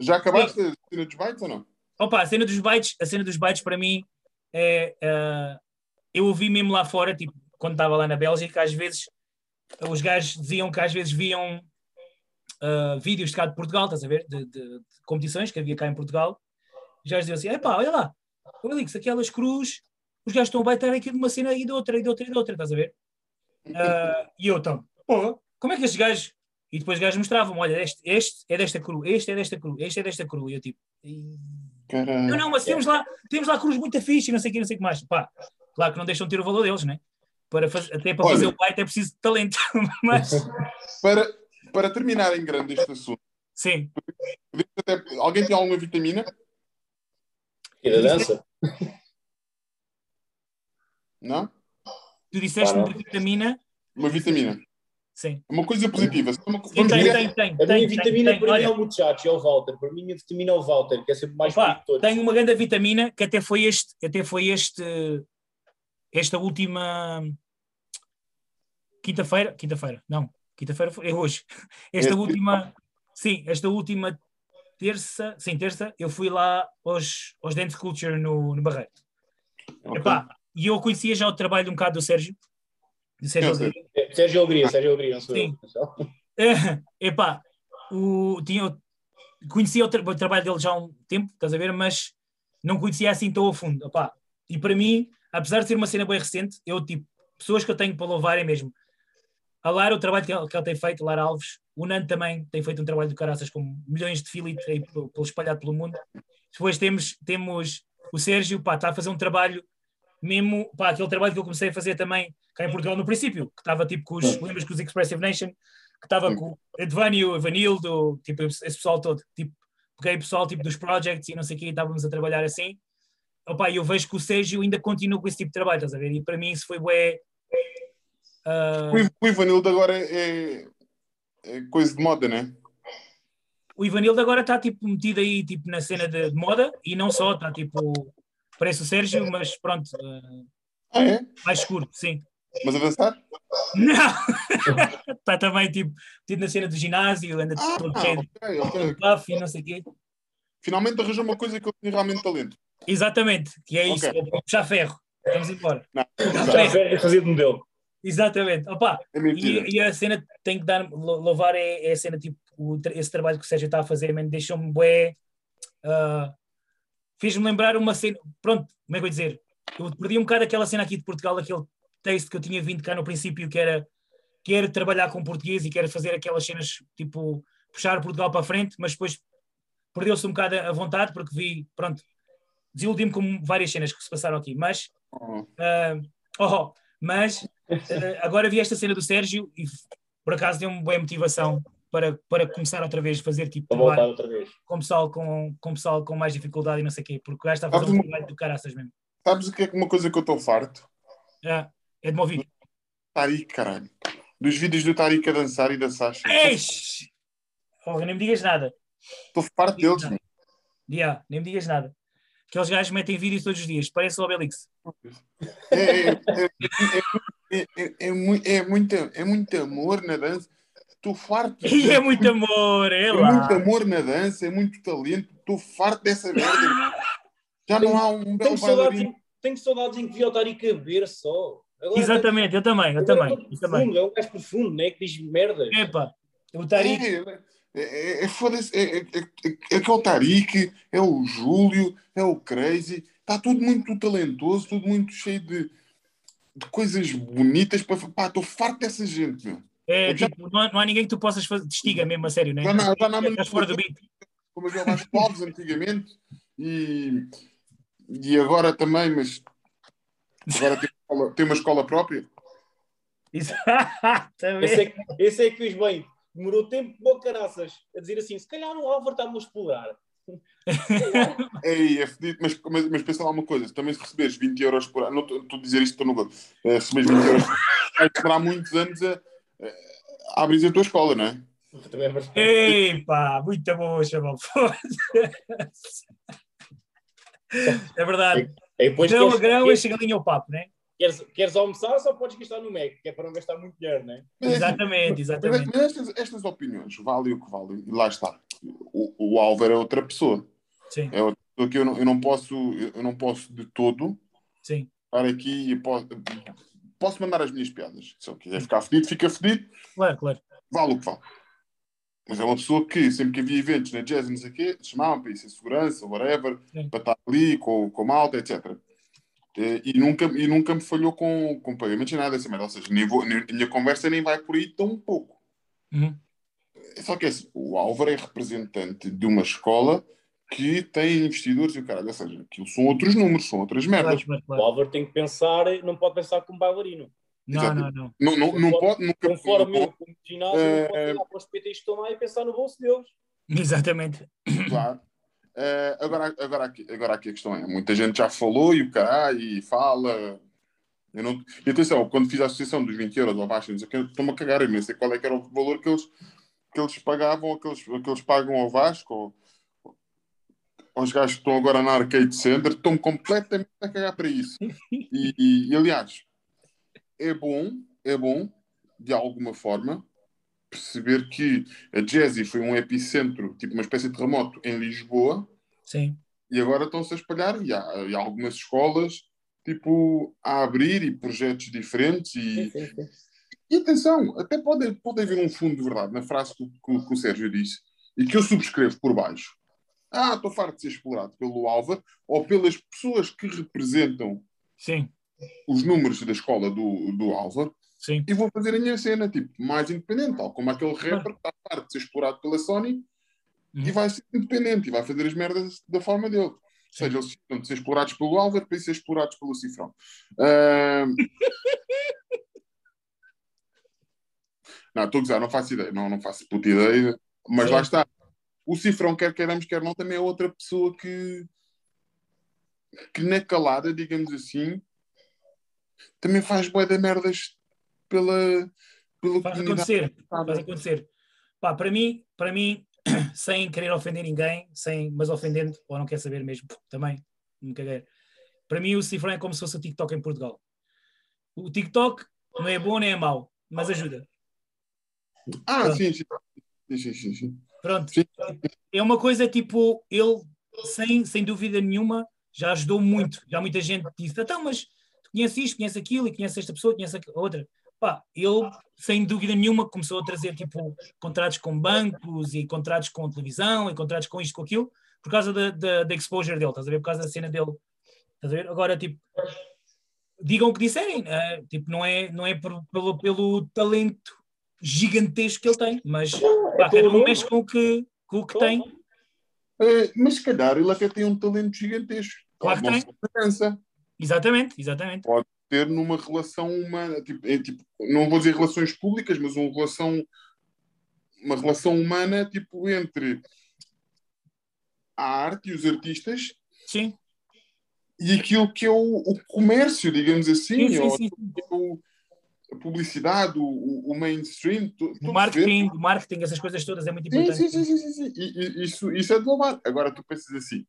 já acabaste a cena dos bytes ou não? Opa, a cena dos bytes, a cena dos bytes para mim é. ah, eu ouvi mesmo lá fora, tipo, quando estava lá na Bélgica, às vezes os gajos diziam que às vezes viam ah, vídeos de cá de Portugal, estás a ver? De, de- de competições que havia cá em Portugal. Já diziam assim: epá, olha lá, "Ô, Elix, aquelas cruz, os gajos estão a baitar aqui de uma cena e de outra, e de outra, e de outra, estás a ver? Ah, e eu, então, pô, como é que estes gajos. E depois os gajos mostravam: olha, este, este é desta cru, este é desta cru, este é desta cru. E eu tipo, "Ih, Caralho. não, não, mas temos lá, temos lá cruz muito fixe e não sei o que, não sei o que mais. Pá, claro que não deixam de ter o valor deles, né? Para faz- até para Olha. fazer o byte é preciso de talento. mas, Para, para terminar em grande este assunto, sim, até- alguém tem alguma vitamina? E da dança? Não? tu disseste-me Pá, de não. vitamina, Uma vitamina. sim. Uma coisa positiva. Uma- Sim, Vamos tem, tem, tem, A tem, minha tem, vitamina tem. para mim é o muchacho, é o Walter. Para mim a vitamina é o Walter, que é sempre mais Opa, tenho uma grande vitamina que até foi este, até foi este, esta última quinta-feira, quinta-feira, não, quinta-feira foi, é hoje. Esta É. última, sim, esta última terça, sim, terça, eu fui lá aos, aos Dance Culture no, no Barreiro. Ok. Epá, e eu conhecia já o trabalho um bocado do Sérgio, do Sérgio. É, Sérgio Alegria, Sérgio Alegria, não sou Sim. eu. É, epá, o, tinha, conhecia o, tra- o trabalho dele já há um tempo, estás a ver, mas não conhecia assim tão a fundo. Epá, e para mim, apesar de ser uma cena bem recente, eu, tipo, pessoas que eu tenho para louvar é mesmo. A Lara, o trabalho que ela, que ela tem feito, Lara Alves, o Nando também tem feito um trabalho de caraças com milhões de filit aí pelo, espalhado pelo mundo. Depois temos, temos o Sérgio, pá, está a fazer um trabalho mesmo, pá, aquele trabalho que eu comecei a fazer também cá em Portugal no princípio, que estava tipo com os, lembras com os Expressive Nation, que estava com o Edvânio, o Vanildo, tipo, esse pessoal todo, tipo, peguei pessoal tipo dos projects e não sei o quê, estávamos a trabalhar assim. Opa, eu vejo que o Sérgio ainda continua com esse tipo de trabalho, estás a ver? E para mim isso foi bué. Ah, O Iv- O Ivanildo agora é, é coisa de moda, né? o Ivanildo agora está tipo metido aí tipo, na cena de, de moda e não só, está tipo. Parece o Sérgio, mas pronto, ah, Ah, é? mais escuro, sim. Mas avançar? Não! Está também tipo metido na cena do ginásio, anda Ah, todo cheio de ok, ok. buff e não sei o quê. Finalmente arranjou uma coisa que eu tinha realmente talento. Exatamente, que é isso, Ok. é puxar ferro. Vamos embora. Não, Já fez fazer de modelo. Exatamente. Opa, é e, e a cena tem que dar, lou- louvar é, é a cena, tipo, o esse trabalho que o Sérgio está a fazer, man, deixou-me bué. ah, Fez-me lembrar uma cena. Pronto, como é que eu vou dizer? Eu perdi um bocado aquela cena aqui de Portugal, aquele texto que eu tinha vindo cá no princípio, que era quero trabalhar com português e quero fazer aquelas cenas, tipo, puxar Portugal para a frente, mas depois perdeu-se um bocado a vontade, porque vi, pronto, desiludi-me com várias cenas que se passaram aqui, mas Oh, ah, oh, mas agora vi esta cena do Sérgio e por acaso deu-me boa motivação para, para começar outra vez a fazer tipo Para voltar trabalho outra vez. com pessoal com, com pessoal com mais dificuldade e não sei o quê, porque o gajo está a fazer um trabalho do caraças mesmo. Sabes o que é que uma coisa que eu estou farto? Ah, é de me ouvir. Tariq, caralho. Dos vídeos do Tariq a dançar e da Sasha. Eish! Oh, nem me digas nada. Estou farto deles, mano. Yeah, nem me digas nada. Aqueles gajos metem vídeos todos os dias, parece o Obelix. É, é, é, é, é, é, mui- é, muito, é muito amor na dança. Estou farto. E é muito amor, é É muito lá. amor na dança, é muito talento. Estou farto dessa merda. Já não há um belo Tenho saudades, bailarino. em, tenho saudades em que devia estar e caber só. Agora Exatamente, eu também, eu também. é todo Eu também. profundo, é um gajo profundo, né? Que diz merdas. Epa, o Tariq. É, é, é, é, é, é, é, é que é o Tariq, é o Júlio, é o Crazy. Está tudo muito talentoso, tudo muito cheio de, de coisas bonitas. Para, pá, estou farto dessa gente, meu. É, Eu já- tipo, não, há, não há ninguém que tu possas fazer, testiga mesmo, a sério, né? Já não, já não Estás fora do beat. como havia mais povos antigamente e, e agora também, mas agora tem, uma escola- tem uma escola própria. Exatamente. Esse é, que- esse é que fez bem. Demorou tempo bom caraças a dizer assim: se calhar o Álvaro está-me a explorar. Ei, é fedido, mas, mas, mas pensa lá uma coisa: também se receberes 20 euros por ano, não estou a dizer isto, estou no gosto, eh, receberes 20 euros vai demorar muitos anos a, a abrir a tua escola, não é? É verdade. Epá, muito bom, chaval. Foda-se. É verdade. Aí depois Grão a grão, queres, enche a galinha ao papo, né? queres, queres almoçar, só podes gastar no Mac, que é para não gastar muito dinheiro, né? Mas, é Exatamente, mas, exatamente. mas estas, estas opiniões valem o que valem, e lá está. O, o Álvaro é outra pessoa. Sim, É outra pessoa que eu não, eu não posso, eu não posso de todo sim. estar aqui e posso, posso mandar as minhas piadas. Se ele quiser ficar fedido, fica fedido, Claro, claro. vale o que vale. Mas é uma pessoa que, sempre que havia eventos na jazz, não sei o quê, chamavam para isso, em segurança, whatever, Sim. para estar ali com, com malta, etc. E nunca, e nunca me falhou com, com pagamentos nada dessa merda. Ou seja, nem vou, nem, a minha conversa nem vai por aí tão pouco. Uhum. Só que é assim, o Álvaro é representante de uma escola que tem investidores e o caralho. Ou seja, aquilo são outros números, são outras merdas. Claro, claro, O. Álvaro tem que pensar, não pode pensar como bailarino. Não, Exato. não, não. Não, não, não pode, nunca. Conforme não eu, como ginásio, não pode Eh, olhar para os PTs que estão lá e pensar no bolso deles. Exatamente. Claro. Eh, agora, agora, aqui, agora aqui a questão é: muita gente já falou e o caralho e fala. Eu não... E atenção, quando fiz a associação dos 20 euros ao Vasco, não sei o quê, estou-me a cagar, eu nem sei qual é que era o valor que eles, que eles pagavam, que eles, que eles pagam ao Vasco, ou, aos gajos que estão agora na Arcade Center, estão completamente a cagar para isso. E, e, e, aliás, é bom, é bom, de alguma forma, perceber que a Jazzy foi um epicentro, tipo uma espécie de terremoto em Lisboa, Sim. e agora estão-se a espalhar e há, e há algumas escolas tipo a abrir e projetos diferentes e, e atenção, até pode, pode haver um fundo de verdade na frase que, que- que o Sérgio disse e que eu subscrevo por baixo. Ah, estou farto de ser explorado pelo Alva ou pelas pessoas que representam Sim. os números da escola do, do Alva Sim. e vou fazer a minha cena, tipo, mais independente, tal como aquele rapper que está farto de ser explorado pela Sony e Uhum. vai ser independente e vai fazer as merdas da forma dele. Ou seja, eles precisam de ser explorados pelo Álvaro para ser explorados pelo Cifrão. Ahm. Não, estou a gozar, não faço ideia, não, não faço puta ideia, mas Sim. lá está. O Cifrão, quer queiramos, quer não, também é outra pessoa que, que na calada, digamos assim, também faz bué de merdas pela, pela Faz acontecer. Faz acontecer. Pá, para mim, para mim, sem querer ofender ninguém, sem, mas ofendendo, ou não quer saber mesmo, também, me caguei. Para mim, o Cifrão é como se fosse o TikTok em Portugal. O TikTok não é bom nem é mau, mas ajuda. Ah, sim. Sim, sim, sim, sim. Pronto. Sim. É uma coisa tipo, ele, sem, sem dúvida nenhuma, já ajudou muito. Já muita gente disse, então, mas tu conheces isto, conheces aquilo, e conheces esta pessoa, conheces a outra. Pá, ele, sem dúvida nenhuma, começou a trazer tipo contratos com bancos e contratos com televisão e contratos com isto, com aquilo, por causa da, da, da exposure dele, estás a ver? Por causa da cena dele. Estás a ver? Agora, tipo, digam o que disserem, eh, tipo, não é, não é por- pelo, pelo talento gigantesco que ele tem, mas pá, cada um mexe com o que, com o que tem. Eh, mas se calhar ele até tem um talento gigantesco. Claro que tem. Exatamente, exatamente. Ter numa relação humana, tipo, é, tipo, não vou dizer relações públicas, mas uma relação, uma relação humana tipo, entre a arte e os artistas Sim, e aquilo que é o, o comércio, digamos assim, sim, sim. ou sim. o- a publicidade, o, o- mainstream. O marketing, o marketing, essas coisas todas é muito importante. sim, sim, sim, sim, sim. E- e- isso, isso é de louvar. Agora tu pensas assim.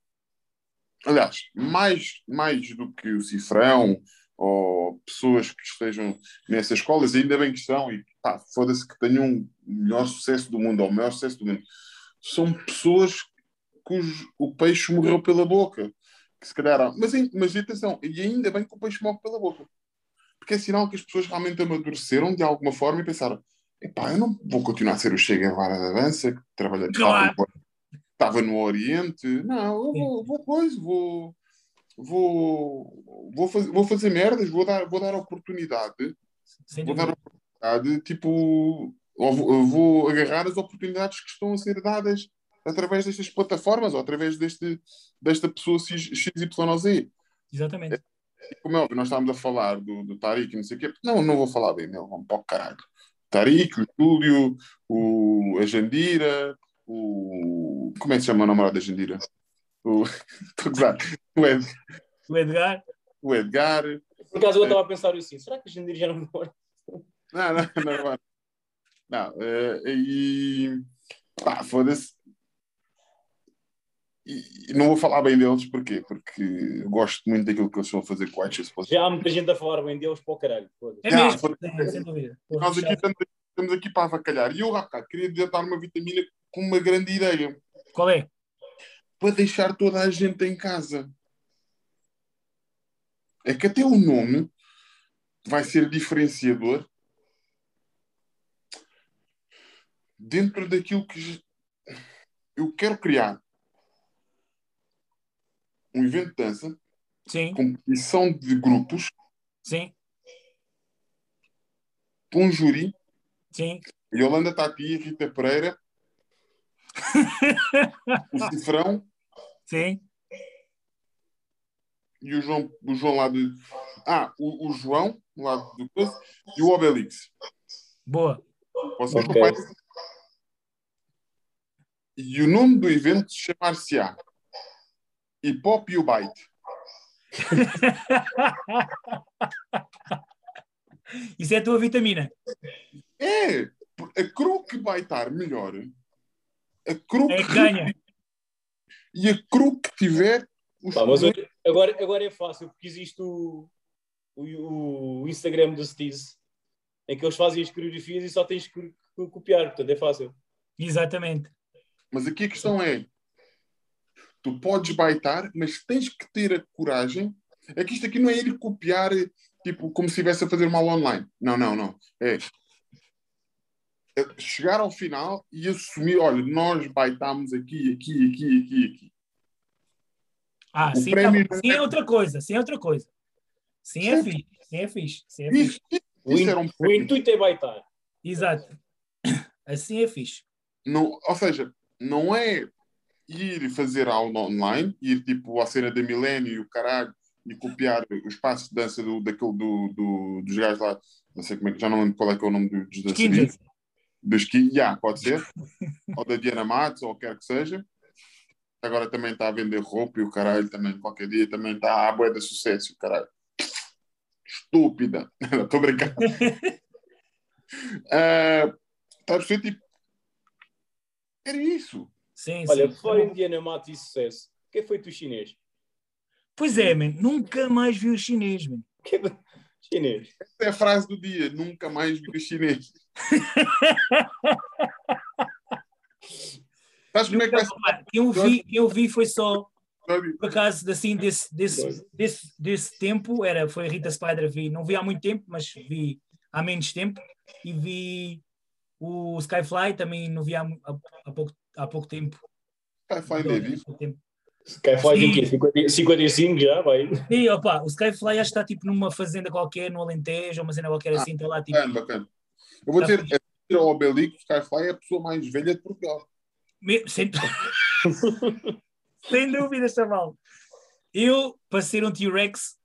Aliás, mais, mais do que o cifrão ou pessoas que estejam nessas escolas, ainda bem que estão, e pá, foda-se que tenham o melhor sucesso do mundo, ou o maior sucesso do mundo. São pessoas cujo o peixe morreu pela boca. Que se calhar. Mas, mas atenção, e ainda bem que o peixe morre pela boca. Porque é sinal que as pessoas realmente amadureceram de alguma forma e pensaram: epá, eu não vou continuar a ser o Che Guevara da dança, que trabalha Claro. estava, no Oriente. Não, eu vou, vou coisa, vou. Vou, vou, fazer, vou fazer merdas, vou dar, vou dar oportunidade, Sem vou dar oportunidade, tipo, ou vou, vou agarrar as oportunidades que estão a ser dadas através destas plataformas ou através deste, desta pessoa XYZ. Exatamente. Como é óbvio, nós estávamos a falar do, do Tariq e não sei o quê. Não, não vou falar bem dele, vamos para o caralho. Tariq, o Júlio, o, a Jandira, o. Como é que se chama o namorado da Jandira? O, estou a gozar. o, Ed, O Edgar, o Edgar. Por acaso eu estava a pensar assim, será que a gente já não mora? Não, não, não. Não, não eh, e. Pá, foda-se. E, e não vou falar bem deles, porquê? Porque eu gosto muito daquilo que eles estão a fazer com o Righteous Post. Já há muita gente a falar bem deles para o caralho. é mesmo, sim, sem dúvida. Nós aqui estamos, estamos aqui para avacalhar. E eu, há bocado, queria dar uma vitamina com uma grande ideia. Qual é? Para deixar toda a gente em casa. É que até o nome vai ser diferenciador. dentro daquilo que eu quero criar um evento de dança, Sim, competição de grupos, sim, com um júri, sim. Yolanda Tati, Rita Pereira, o Cifrão Sim, e o João, o João lá de. Ah, o, o João, lá do e o Obelix. boa. Vocês Ok. acompanham? E o nome do evento chamar-se-á E o Bite. Isso é a tua vitamina. É, a crew que vai estar melhor, a crew É que que ganha. e a crew que tiver os Pá, mas agora, agora é fácil, porque existe o, o, o Instagram do Steez, em que eles fazem as coreografias e só tens que que copiar, portanto é fácil. Exatamente. Mas aqui a questão é: tu podes baitar, mas tens que ter a coragem. É que isto aqui não é ir copiar, tipo, como se estivesse a fazer uma aula online. Não, não, não. É é chegar ao final e assumir: olha, nós baitámos aqui, aqui, aqui, aqui, aqui. Ah, O sim, prémio tá- não sim é- é outra coisa. Sim é outra coisa. Sim é Sim. fixe. Sim é fixe. Sim é fixe. Isso, isso, era um o intuito é baitar. Exato. Assim é fixe. não, ou seja, não é ir fazer aula online, ir tipo à cena da Milênio e o caralho e copiar os passos de dança do, daquele, do, do, dos gajos lá, não sei como é que, já não lembro qual é que é o nome dos dançarinos. Dos que, já, pode ser. ou da Diana Matos, ou quer que seja. Agora também está a vender roupa e o caralho também, qualquer dia, também está à boia de sucesso, o caralho. Estúpida. Estou brincando. uh, está a perceber, tipo, era isso. Sim, Olha, sim. fora Indiana Mato e sucesso, o que é feito o chinês? Pois é, man. Nunca mais vi o chinês, man. Que chinês? Essa é a frase do dia. Nunca mais vi o chinês. Sabes como é que vai ser? Eu vi, quem eu vi foi só, por acaso, assim, desse, desse, desse, desse tempo, era, foi a Rita Spider, vi, não vi há muito tempo, mas vi há menos tempo, e vi o Skyfly, também não vi há, há, há pouco, há pouco tempo. Falar ainda é vivo. Há pouco tempo. Quem faz Sim. o quê? 50 55 já, vai. E, opa, o Skyfly acho que está tipo numa fazenda qualquer, no Alentejo, uma cena qualquer assim, está lá tipo. Bacana, bacana. Eu vou Tá dizer, a dizer ao Obelix, Skyfly é a pessoa mais velha de Portugal. Me- Sem, sem dúvida, chaval. Eu, para ser um T-Rex,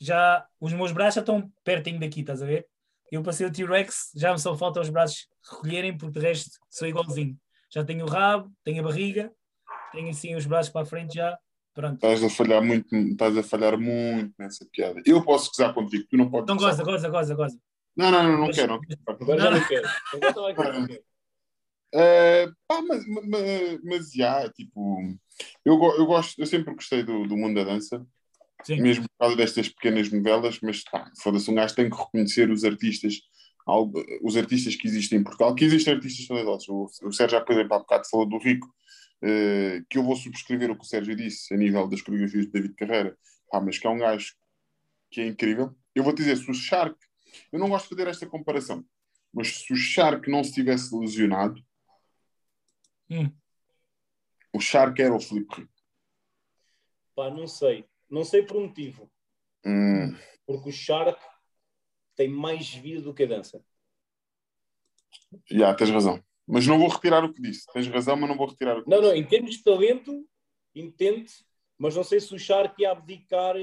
já os meus braços já estão pertinho daqui, estás a ver? Eu, para ser um T-Rex, já me só falta os braços recolherem, porque de resto sou igualzinho. Já tenho o rabo, tenho a barriga, tenho assim os braços para a frente já. Pronto. Estás a falhar muito, estás a falhar muito nessa piada. Eu posso gozar contigo, tu não podes. Então goza, goza, goza, goza. Não, não, não, não Mas- quero. Agora já não quero. Agora estava aqui, não quero. Eh, pá, mas, mas, mas já, tipo, eu, eu gosto, eu sempre gostei do, do mundo da dança, Sim. mesmo por causa destas pequenas novelas, mas pá, foda-se, um gajo tem que reconhecer os artistas, algo- os artistas que existem em Portugal, que existem artistas talentosos. O, o Sérgio, há, por exemplo, há bocado falou do Rico, eh, que eu vou subscrever o que o Sérgio disse a nível das coreografias de David Carreira, pá, mas que é um gajo que é incrível. Eu vou dizer, se o Shark, eu não gosto de fazer esta comparação, mas se o Shark não se tivesse lesionado, Hum. o Shark era o Filipe Rico. Pá, não sei. Não sei por um motivo. Hum, Porque o Shark tem mais vida do que a dança. já, tens razão. Mas não vou retirar o que disse. Tens razão, mas não vou retirar o que Não, não, em termos de talento, entende, mas não sei se o Shark ia abdicar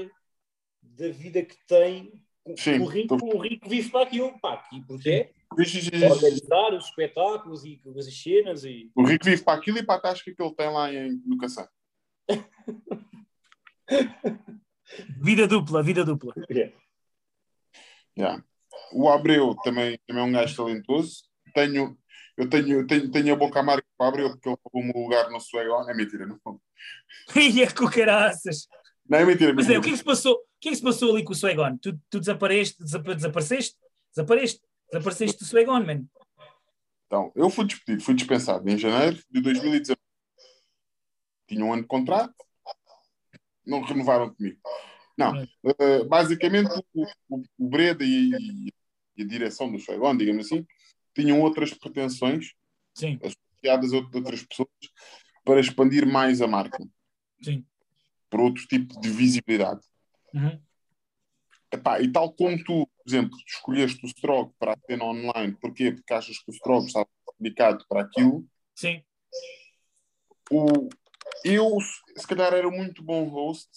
da vida que tem. O- Sim, o, rico, tô- o rico vive para aquilo, pá, aqui, porque é disse. organizar os espetáculos e as cenas e. O Rico vive para aquilo e para a tasca que ele tem lá em, no Caçã. Vida dupla, vida dupla. Já. O Abreu também, também é um gajo talentoso. Tenho, eu tenho, tenho, tenho a boca amarga para o Abreu porque ele roubou meu lugar no Swag On. É mentira, não. E é com caraças. Não é mentira, Mas é, mentira. o que é que se passou? O que é que se passou ali com o Swagon? Tu, tu desapareceste, desapa- desapareceste? Desapareceste? Desapareceste do Swagon, man. Então, eu fui despedido, fui dispensado em janeiro de 2019. Tinha um ano de contrato, não renovaram comigo. Não, eh, basicamente o, o, o Breda e, e a direção do Saigon, digamos assim, tinham outras pretensões Sim, associadas a outras pessoas para expandir mais a marca, sim. para outro tipo de visibilidade. Uhum. Epá, e tal como tu, por exemplo, escolheste o Strog para a cena online, porquê? Porque achas que o Strog estava indicado para aquilo, Sim, o, eu se calhar era muito bom host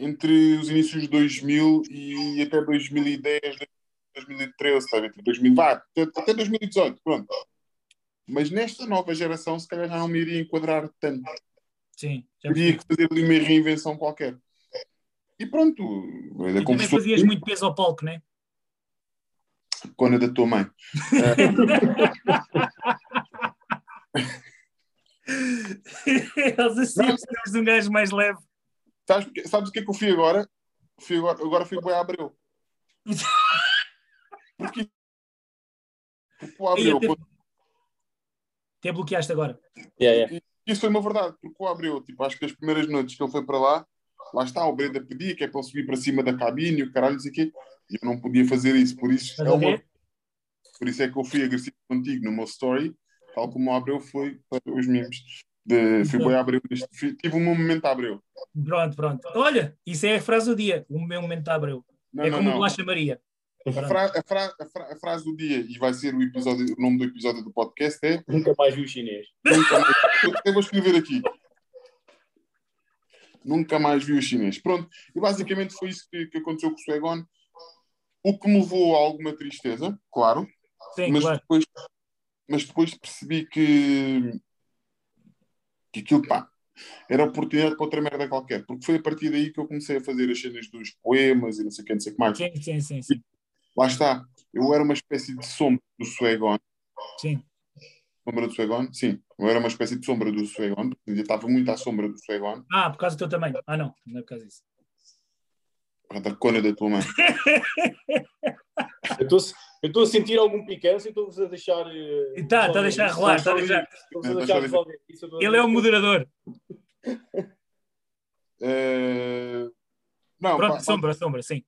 entre os inícios de 2000 e até 2010, 2013, sabe? Entre 2000, vá, até, até 2018, pronto. Mas nesta nova geração, se calhar já não me iria enquadrar tanto. sim. Teria que fazer ali uma reinvenção qualquer. E pronto, E também fazias muito peso ao palco, né? quando a da tua mãe. Eles assim, precisamos de um gajo mais leve. Sabes, porque- sabes o que é que eu fui agora? Fui agora, agora fui a Abreu. Porque, porque o Abreu, até, quando- até bloqueaste agora. Yeah, yeah. isso foi uma verdade, porque o Abreu, tipo, acho que as primeiras noites que ele foi para lá, lá está, o Brenda pedia que é para ele subir para cima da cabine e o caralho, não sei o quê, e eu não podia fazer isso, por isso, Estás é uma, por isso é que eu fui agressivo contigo no meu story, tal como o Abreu foi para os memes. De, fui a Abreu, tive um momento a Abreu. Pronto, pronto. Olha, isso é a frase do dia. O meu momento abriu. Não, é não, como o não. Bolacha Maria. A, fra- a fra- a fra- a frase do dia, e vai ser o, episódio, o nome do episódio do podcast, é Nunca mais vi o chinês. Nunca mais... Eu vou escrever aqui. Nunca mais vi o chinês. Pronto. E basicamente foi isso que, que aconteceu com o Suegon. O que me levou a alguma tristeza, claro. Sim, mas, claro. depois, mas depois percebi que, que aquilo, pá, era oportunidade para outra merda qualquer. Porque foi a partir daí que eu comecei a fazer as cenas dos poemas e não sei o que, não sei o que mais. Sim, sim, sim, sim. Lá está. Eu era uma espécie de sombra do Suegon. sim. Sombra do Suegon? Sim. Eu era uma espécie de sombra do Suegon. Eu estava muito à sombra do Suegon. Ah, por causa do teu tamanho. Ah, não, não é por causa disso. Da cona da tua mãe. Eu estou eu estou a sentir algum picância e estou-vos a deixar. eh, Está, está a deixar rolar, está a deixar. Estou-vos a deixar resolver isso. Tô- Ele é o moderador. Eh, Não, Pronto, pá, sombra, sombra, sim.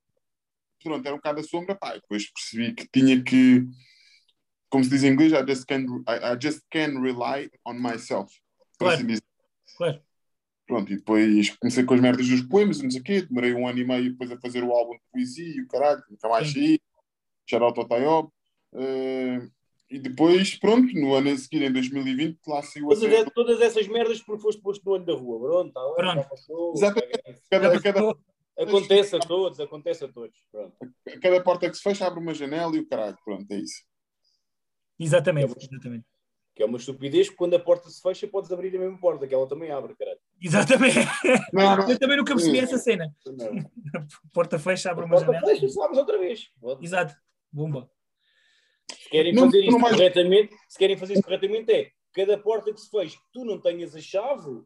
pronto, era um bocado a sombra, pá. e Depois percebi que tinha que, como se diz em inglês, I just can, I, I just can rely on myself. Claro. assim. Claro. Pronto, e depois comecei com as merdas dos poemas não sei o quê. Demorei um ano e meio depois a fazer o álbum de poesia e o caralho, nunca mais Sim. saí. Ao Tayob. Eh, e depois, pronto, no ano a seguir, em 2020, lá saiu a série. todas essas merdas porque foste posto no olho da rua. Pronto, tá, Pronto. já passou, Exatamente. Cada, cada, Acontece a todos, acontece a todos. Pronto. cada porta que se fecha abre uma janela e o caralho. Pronto, é isso. Exatamente, exatamente. Que é uma estupidez, porque quando a porta se fecha, podes abrir a mesma porta, que ela também abre, caralho. Exatamente. Não, não, Eu também nunca percebi essa cena. Não. Porta fecha, abre A uma porta janela. fecha, sabes outra vez. Exato. Bomba. Se querem Não, fazer isso mais- corretamente, se querem fazer isso corretamente é cada porta que se fecha que tu não tenhas a chave,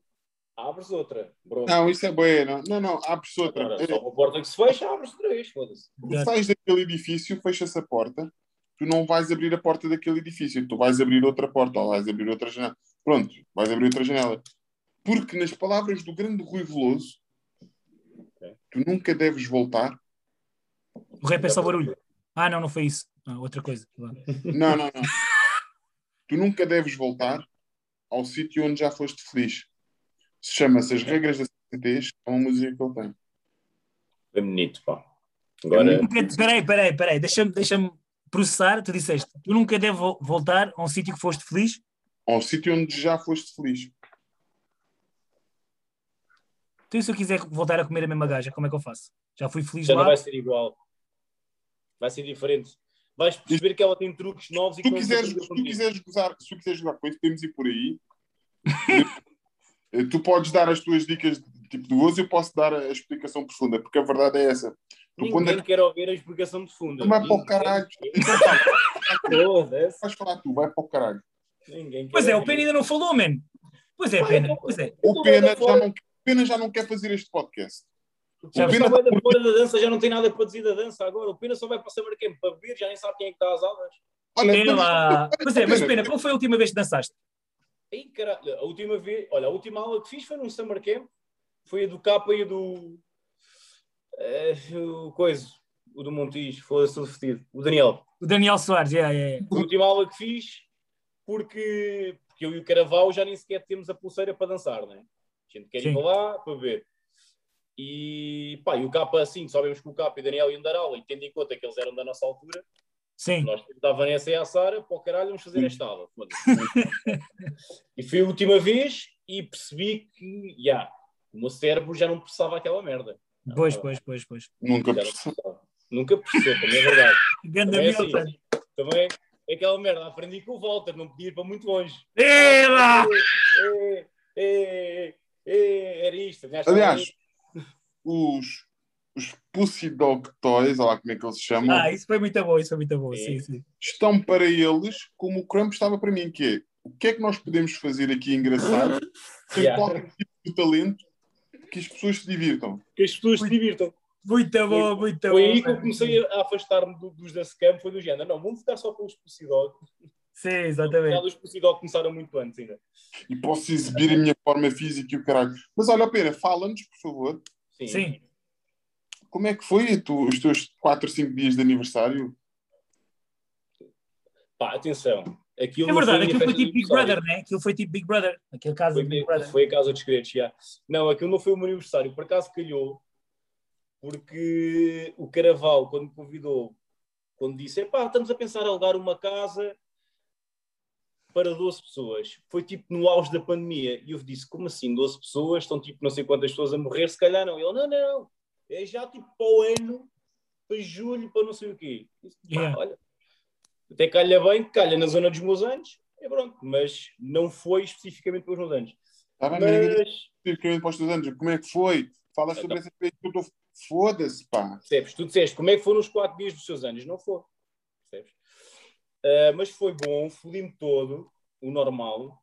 abres outra. Pronto. não, isso é bueno. Não, não, abre-se outra. Agora, É, só uma porta que se fecha, abres outra vez. Foda-se. Tu sais daquele edifício, fecha-se a porta, tu não vais abrir a porta daquele edifício, tu vais abrir outra porta, ou vais abrir outra janela. Pronto, vais abrir outra janela. Porque, nas palavras do grande Rui Veloso, tu nunca deves voltar. O rap é só barulho. Ah, não, não foi isso. Ah, outra coisa. Não, não, não. tu nunca deves voltar ao sítio onde já foste feliz. Se chama-se As Regras da CTs, é uma música que ele tem. É bonito, pá. Agora, Nunca- Peraí, peraí, peraí. Deixa-me deixa processar. Tu disseste, tu nunca deves vo- voltar a um sítio que foste feliz? Ao sítio onde já foste feliz. Então, e se eu quiser voltar a comer a mesma gaja, como é que eu faço? Já fui feliz já não lá? vai ser igual. Vai ser diferente. Vais perceber que ela tem truques novos e tu quiseres, se tu quiseres gozar, se tu quiseres jogar com isso, podemos ir por aí. Tu podes dar as tuas dicas de tipo de gozo e eu posso dar a explicação profunda, porque a verdade é essa. Tu quando Ninguém é quer ouvir a explicação profunda. que vai para o caralho, vais falar tu, vai para o caralho. Ninguém Pois é, o. Pena ainda não falou, man. Pois é, Pena. então, Pois é. O Pena já não, Pena já não quer fazer este podcast. Já O Pena vai da fora da dança, já não tem nada para dizer da dança agora. O Pena só vai para Summer Camp para beber, já nem sabe quem é que está às aulas. Olha, Pena lá. Pois é, mas Pena, qual foi a última vez que dançaste? Aí, caralho, a última vez, olha, a última aula que fiz foi num Summer Camp, foi a do Capa e a do. eh, o coisa, o do Montijo, foda-se tudo fedido. O Daniel. O Daniel Soares, é, é. é. A última aula que fiz, porque porque eu e o Caraval já nem sequer temos a pulseira para dançar, não é? A gente quer Sim. ir para lá para ver. E, pá, e o Capa, assim, sabemos que o Capa e o Daniel iam dar aula, e tendo em conta que eles eram da nossa altura, Sim. nós temos a Vanessa e a Sara, para o caralho, vamos fazer esta aula. E foi a última vez e percebi que, já, o meu cérebro já não processava aquela merda. Pois, pois, pois, pois. Nunca processava. Nunca processou, também é verdade. Ganda Também é assim. Também é aquela merda, aprendi com o Walter, não podia ir para muito longe. Ela! É, é, é, era isto. Aliás, os, os Pussy Dog Toys, olha lá como é que eles se chamam, Ah, isso foi muito bom, isso foi muito bom. Sim. Sim, sim. estão para eles como o Crump estava para mim, que é o que é que nós podemos fazer aqui engraçado, sem Yeah. qualquer tipo de talento, que as pessoas se divirtam. que as pessoas se divirtam. Muito bom, muito bom. Foi aí que eu comecei a afastar-me do- dos da Scam, foi do género. Não, vamos ficar só com os Pucidog. Sim, exatamente. Os Pucidog começaram muito antes ainda. E posso exibir a minha forma física e o caralho. Mas olha, Pena, fala-nos, por favor, Sim. Sim. como é que foi tu- os teus 4 ou 5 dias de aniversário? Pá, atenção. Aquilo É não verdade, aquilo foi tipo Big. Brother, né? Aquilo foi tipo Big Brother. Aquele caso Foi, de Big Brother. foi a casa dos segredos, já. Não, aquilo não foi o meu aniversário. Por acaso calhou, porque o Caraval, quando me convidou, quando disse, pá, estamos a pensar em alugar uma casa para 12 pessoas. Foi tipo no auge da pandemia. E eu disse, como assim, 12 pessoas? Estão tipo não sei quantas pessoas a morrer, se calhar não. Ele, não, não, é já tipo para o ano, para julho, para não sei o quê. Disse, Yeah. olha, até calha bem, calha na zona dos meus anos, é pronto. Mas não foi especificamente para os meus anos. Está bem, mas Mas, especificamente para os teus anos. Como é que foi? Fala sobre essa vez que eu estou. Foda-se, pá. percebes? Tu disseste como é que foram os quatro dias dos seus anos? Não foi. Percebes? Ah, mas foi bom, fodi-me todo, o normal.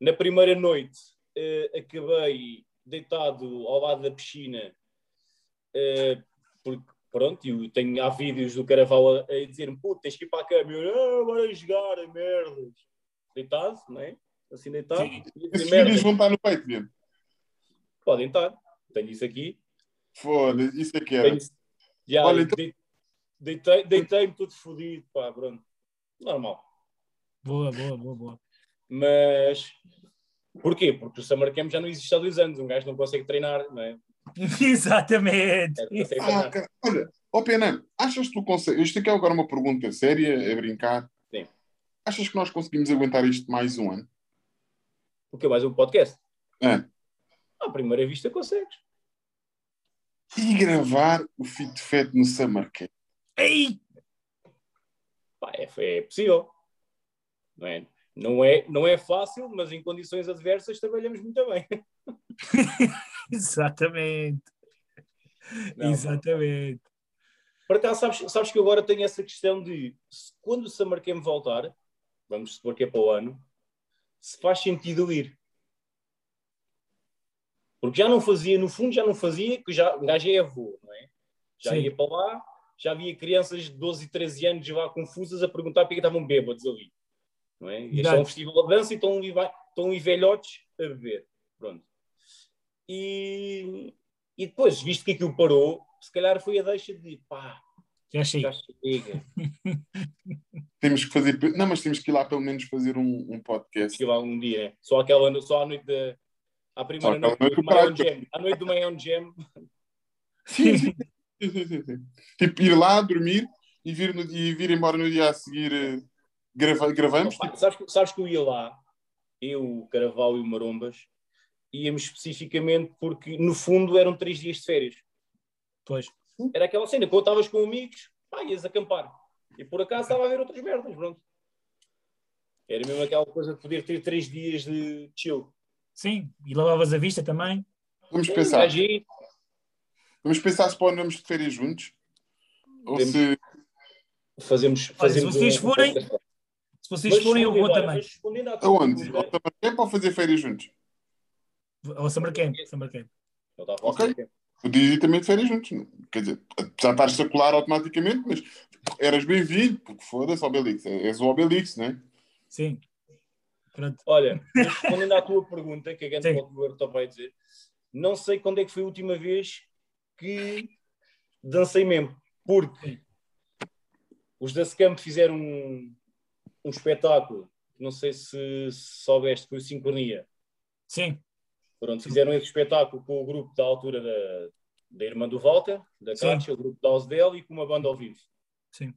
Na primeira noite ah, acabei deitado ao lado da piscina, ah, porque pronto, eu tenho, há vídeos do Caraval a, a dizer-me, puto, tens que ir para a cama, eu, ah, bora jogar, merdas. Deitado, não é? Assim deitado. Sim. E Esses merda. vídeos vão estar no peito, mesmo. Podem estar. Tenho isso aqui. Foda-se, isso é que era. Tenho- Já, Olha, então- dei- deitei- deitei-me todo fodido, pá, pronto. Normal. Boa, boa, boa, boa. Mas porquê? Porque o Summer Camp já não existe há dois anos. Um gajo não consegue treinar, não é? Exatamente. É, Ah, olha, ó Pena, achas que tu consegues. Isto aqui é agora uma pergunta séria, é brincar. Sim. Achas que nós conseguimos aguentar isto mais um ano? O que mais um podcast? É. À primeira vista consegues. E gravar o Fit Fat no Summer Camp? Ei! Pá, é, é possível. Não é? Não, é, não é fácil, mas em condições adversas trabalhamos muito bem. Exatamente. Não, Exatamente. Por acaso, sabes, sabes que agora tenho essa questão de se- quando o Camp voltar, vamos supor que é para o ano, se faz sentido ir. Porque já não fazia, no fundo, já não fazia, que já, um gajo é avô, não é? Já Sim. ia para lá, já havia crianças de 12 e 13 anos já confusas a perguntar porque é que estavam bêbados ali. Não é? Este é um festival de dança e estão ali, estão ali velhotes a beber. Pronto. E, e depois, visto que aquilo parou, se calhar foi a deixa de pá, Já chega. já chega. Temos que fazer. Não, mas temos que ir lá pelo menos fazer um, um podcast. Chega lá um dia, né? Só aquela só à noite da. À primeira noite, noite do. Mayon Jam. À noite do Mayon Jam. Sim, sim. Tipo, ir lá, dormir e vir, no, e vir embora no dia a seguir. eh, grava- gravamos. Pá, sabes, que- sabes que eu ia lá, eu, o Caraval e o Marombas, íamos especificamente porque, no fundo, eram três dias de férias. Pois. Era aquela cena, quando estavas com amigos, pá, ias acampar. E por acaso estava a ver outras merdas, pronto. Era mesmo aquela coisa de poder ter três dias de chill. Sim. E lavavas a vista também. Vamos Um pensar. aí, Vamos pensar se podemos de férias juntos. Ou Podemos. se. Fazemos, Olha, fazemos se vocês um- forem, Se vocês Mas forem, eu vou olha, também. Aonde? Ao Summer Camp ou fazer férias juntos? Ao Summer Camp. Summer Camp. A falar Ok. Podias ir também de férias juntos. Quer dizer, já estás secular automaticamente, mas eras bem-vindo, porque foda-se, Obelix. És o Obelix, não é? Sim. Pronto. Olha, respondendo à tua pergunta, que a gente pode ver o vai dizer, não sei quando é que foi a última vez que dancei mesmo, porque os da Scamp fizeram um, um espetáculo não sei se soubeste, foi o Sincronia. Sim, Pronto, fizeram esse espetáculo com o grupo da altura da, da Irmã do Walter, da Sim. Kátia, o grupo da Osdel e com uma banda ao vivo. sim.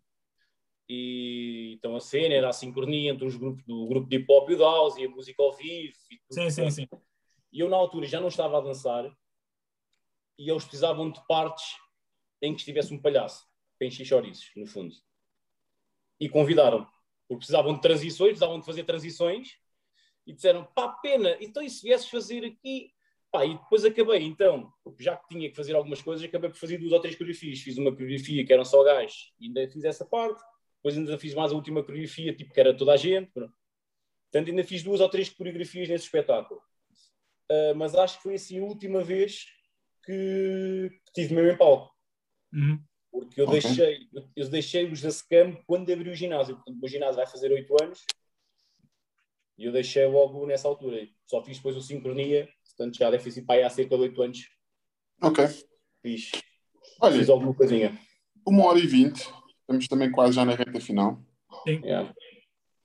E então a cena era a sincronia entre os grupos do grupo de hip hop e o House e a música ao vivo. E, tudo. Sim, sim, sim. e eu na altura já não estava a dançar e eles precisavam de partes em que estivesse um palhaço para encher chouriços, no fundo. E convidaram, porque precisavam de transições, precisavam de fazer transições e disseram, pá, pena, então e se viesses fazer aqui? Pá, e depois acabei, então, já que tinha que fazer algumas coisas, acabei por fazer duas ou três coreografias. Fiz uma coreografia que eram só gajos e ainda fiz essa parte. Depois ainda fiz mais a última coreografia, tipo, que era toda a gente. pronto. Portanto, ainda fiz duas ou três coreografias nesse espetáculo. Ah, mas acho que foi assim a última vez que, que tive mesmo em palco. Uhum. Porque eu Ok. deixei, eu, eu deixei os da Scam quando abri o ginásio. Portanto, o meu ginásio vai fazer oito anos e eu deixei logo nessa altura. Só fiz depois o Sincronia, portanto já deve ter sido para aí há cerca de oito anos. Ok. Fiz, Olha, fiz alguma coisinha. uma hora e vinte. Estamos também quase já na reta final. Yeah.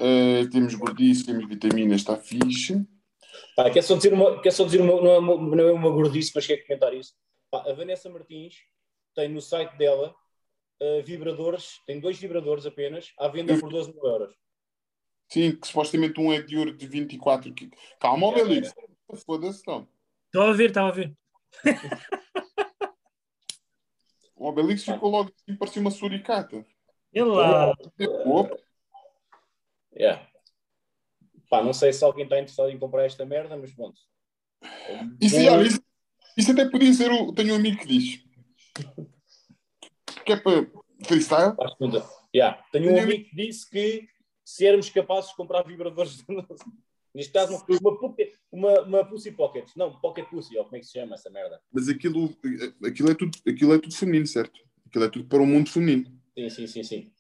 Eh, temos gordice, temos vitaminas, está fixe. Pá, quer só dizer uma, quer só dizer uma, não, é uma, não é uma gordice, mas quero comentar isso. Pá, a Vanessa Martins tem no site dela ah, vibradores, tem dois vibradores apenas, à venda por 12 mil euros. Sim, que supostamente um é de ouro de 24 quilos. Calma, É, Obelix. Foda-se, não. Estava a ver, estava a ver. O Obelix ficou logo assim, parecia uma suricata. Ele lá. Opa, Yeah. Pá, não sei se alguém está interessado em comprar esta merda, mas pronto. Isso, olha, isso, isso até podia ser o. Tenho um amigo que diz. Que é para freestyle. Yeah. Tenho um amigo que disse que se éramos capazes de comprar vibradores, neste caso, uma, uma, pocket- uma, uma Pussy Pocket, não, Pocket Pussy, ou como é que se chama essa merda? Mas aquilo, aquilo, é tudo, aquilo é tudo feminino, certo? Aquilo é tudo para o mundo feminino. Sim, sim, sim, sim.